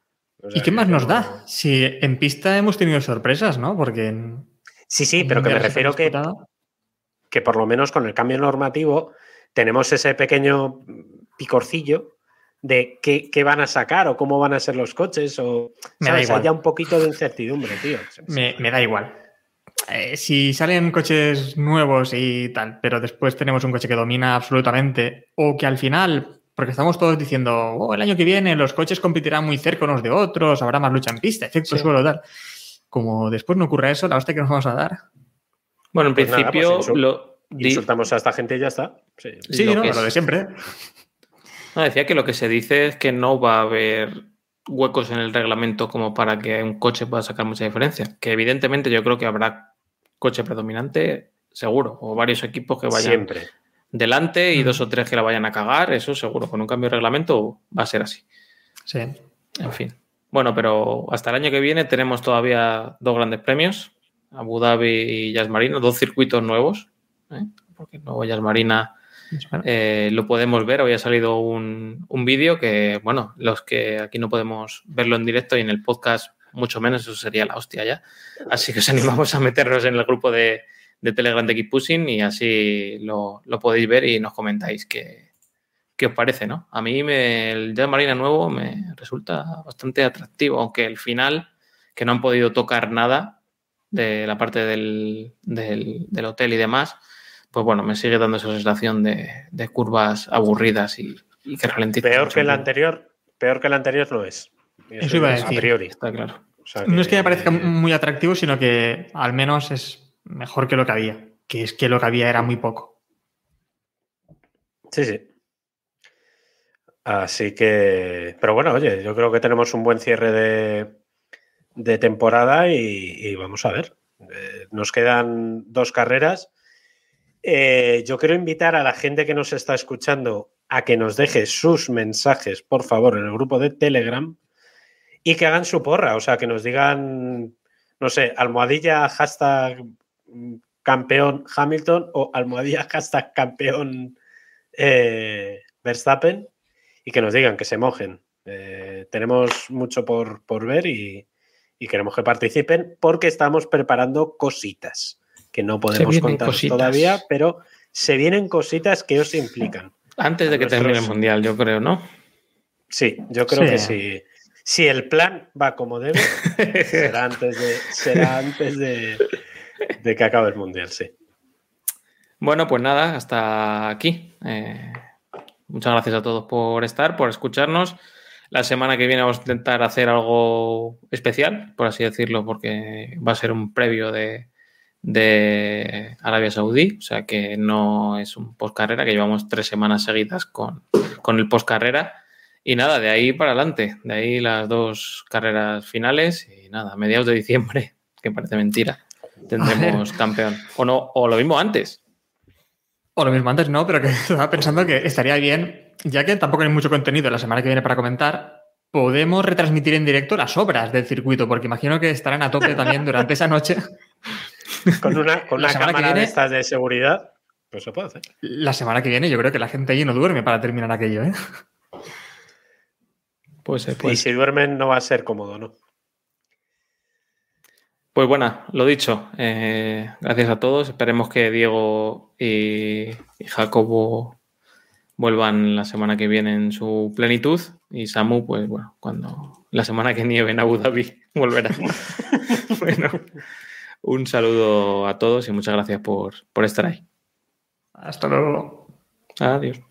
O sea ¿Y qué más nos no- da? Si en pista hemos tenido sorpresas, ¿no? Porque en. Sí, sí, pero que me refiero que, que por lo menos con el cambio normativo tenemos ese pequeño picorcillo de qué, qué van a sacar o cómo van a ser los coches o Me da igual. Hay ya un poquito de incertidumbre, tío. Me, me da igual. Eh, si salen coches nuevos y tal, pero después tenemos un coche que domina absolutamente, o que al final, porque estamos todos diciendo, oh, el año que viene los coches competirán muy cerca unos de otros, habrá más lucha en pista, efecto Sí. suelo, tal. Como después no ocurra eso, la hostia que nos vamos a dar. Bueno, en Pues nada, principio, pues lo, Insultamos a esta gente y ya está. Sí. Sí, Lo ¿no? que lo es- de siempre. no, decía que lo que se dice es que no va a haber huecos en el reglamento como para que un coche pueda sacar mucha diferencia. Que evidentemente yo creo que habrá coche predominante, seguro, o varios equipos que vayan Siempre. delante y Mm. dos o tres que la vayan a cagar, eso seguro. Con un cambio de reglamento va a ser así. Sí. En fin. Bueno, pero hasta el año que viene tenemos todavía dos grandes premios, Abu Dhabi y Jazz Marina, dos circuitos nuevos, ¿eh? porque el nuevo Jazz Marina eh, lo podemos ver. Hoy ha salido un, un vídeo que, bueno, los que aquí no podemos verlo en directo y en el podcast mucho menos, eso sería la hostia ya. Así que os animamos a meternos en el grupo de, de Telegram de Keep Pushing y así lo, lo podéis ver y nos comentáis qué, qué os parece, ¿no? A mí me, el Jet Marina nuevo me resulta bastante atractivo, aunque el final, que no han podido tocar nada de la parte del, del, del hotel y demás, pues bueno, me sigue dando esa sensación de, de curvas aburridas y, y que ralentizan. Peor que el tiempo. anterior, peor que el anterior no es. Eso iba a decir. priori. Está claro. O sea No es que me parezca muy atractivo, sino que al menos es mejor que lo que había. Que es que lo que había era muy poco. Sí, sí. Así que, pero bueno, oye, yo creo que tenemos un buen cierre de, de temporada y, y vamos a ver. Eh, nos quedan dos carreras. Eh, yo quiero invitar a la gente que nos está escuchando a que nos deje sus mensajes, por favor, en el grupo de Telegram y que hagan su porra, o sea, que nos digan, no sé, almohadilla hashtag mm, campeón Hamilton o almohadilla hashtag campeón eh, Verstappen y que nos digan que se mojen. Eh, tenemos mucho por, por ver y, y queremos que participen porque estamos preparando cositas que no podemos contar cositas. todavía, pero se vienen cositas que os implican. Antes de que Nuestros- termine el mundial, yo creo, ¿no? Sí, yo creo Sí. que sí. Si el plan va como debe, será antes de, será antes de, de que acabe el mundial, sí. Bueno, pues nada, hasta aquí. Eh, muchas gracias a todos por estar, por escucharnos. La semana que viene vamos a intentar hacer algo especial, por así decirlo, porque va a ser un previo de, de Arabia Saudí, o sea que no es un post carrera, que llevamos tres semanas seguidas con, con el post carrera. Y nada, de ahí para adelante, de ahí las dos carreras finales y nada, a mediados de diciembre, que parece mentira, tendremos campeón. O no, o lo mismo antes. O lo mismo antes no, pero que estaba pensando que estaría bien, ya que tampoco hay mucho contenido la semana que viene para comentar, podemos retransmitir en directo las obras del circuito, porque imagino que estarán a tope también durante esa noche. Con una, con La una cámara de estas de seguridad, pues se puede hacer. La semana que viene yo creo que la gente allí no duerme para terminar aquello, ¿eh? Pues, y pues, si duermen no va a ser cómodo, ¿no? pues bueno, lo dicho. eh, gracias a todos. Esperemos que Diego y, y Jacobo vuelvan la semana que viene en su plenitud. Y Samu, pues bueno, cuando la semana que nieve en Abu Dhabi volverá. bueno, un saludo a todos y muchas gracias por, por estar ahí. Hasta luego. Adiós.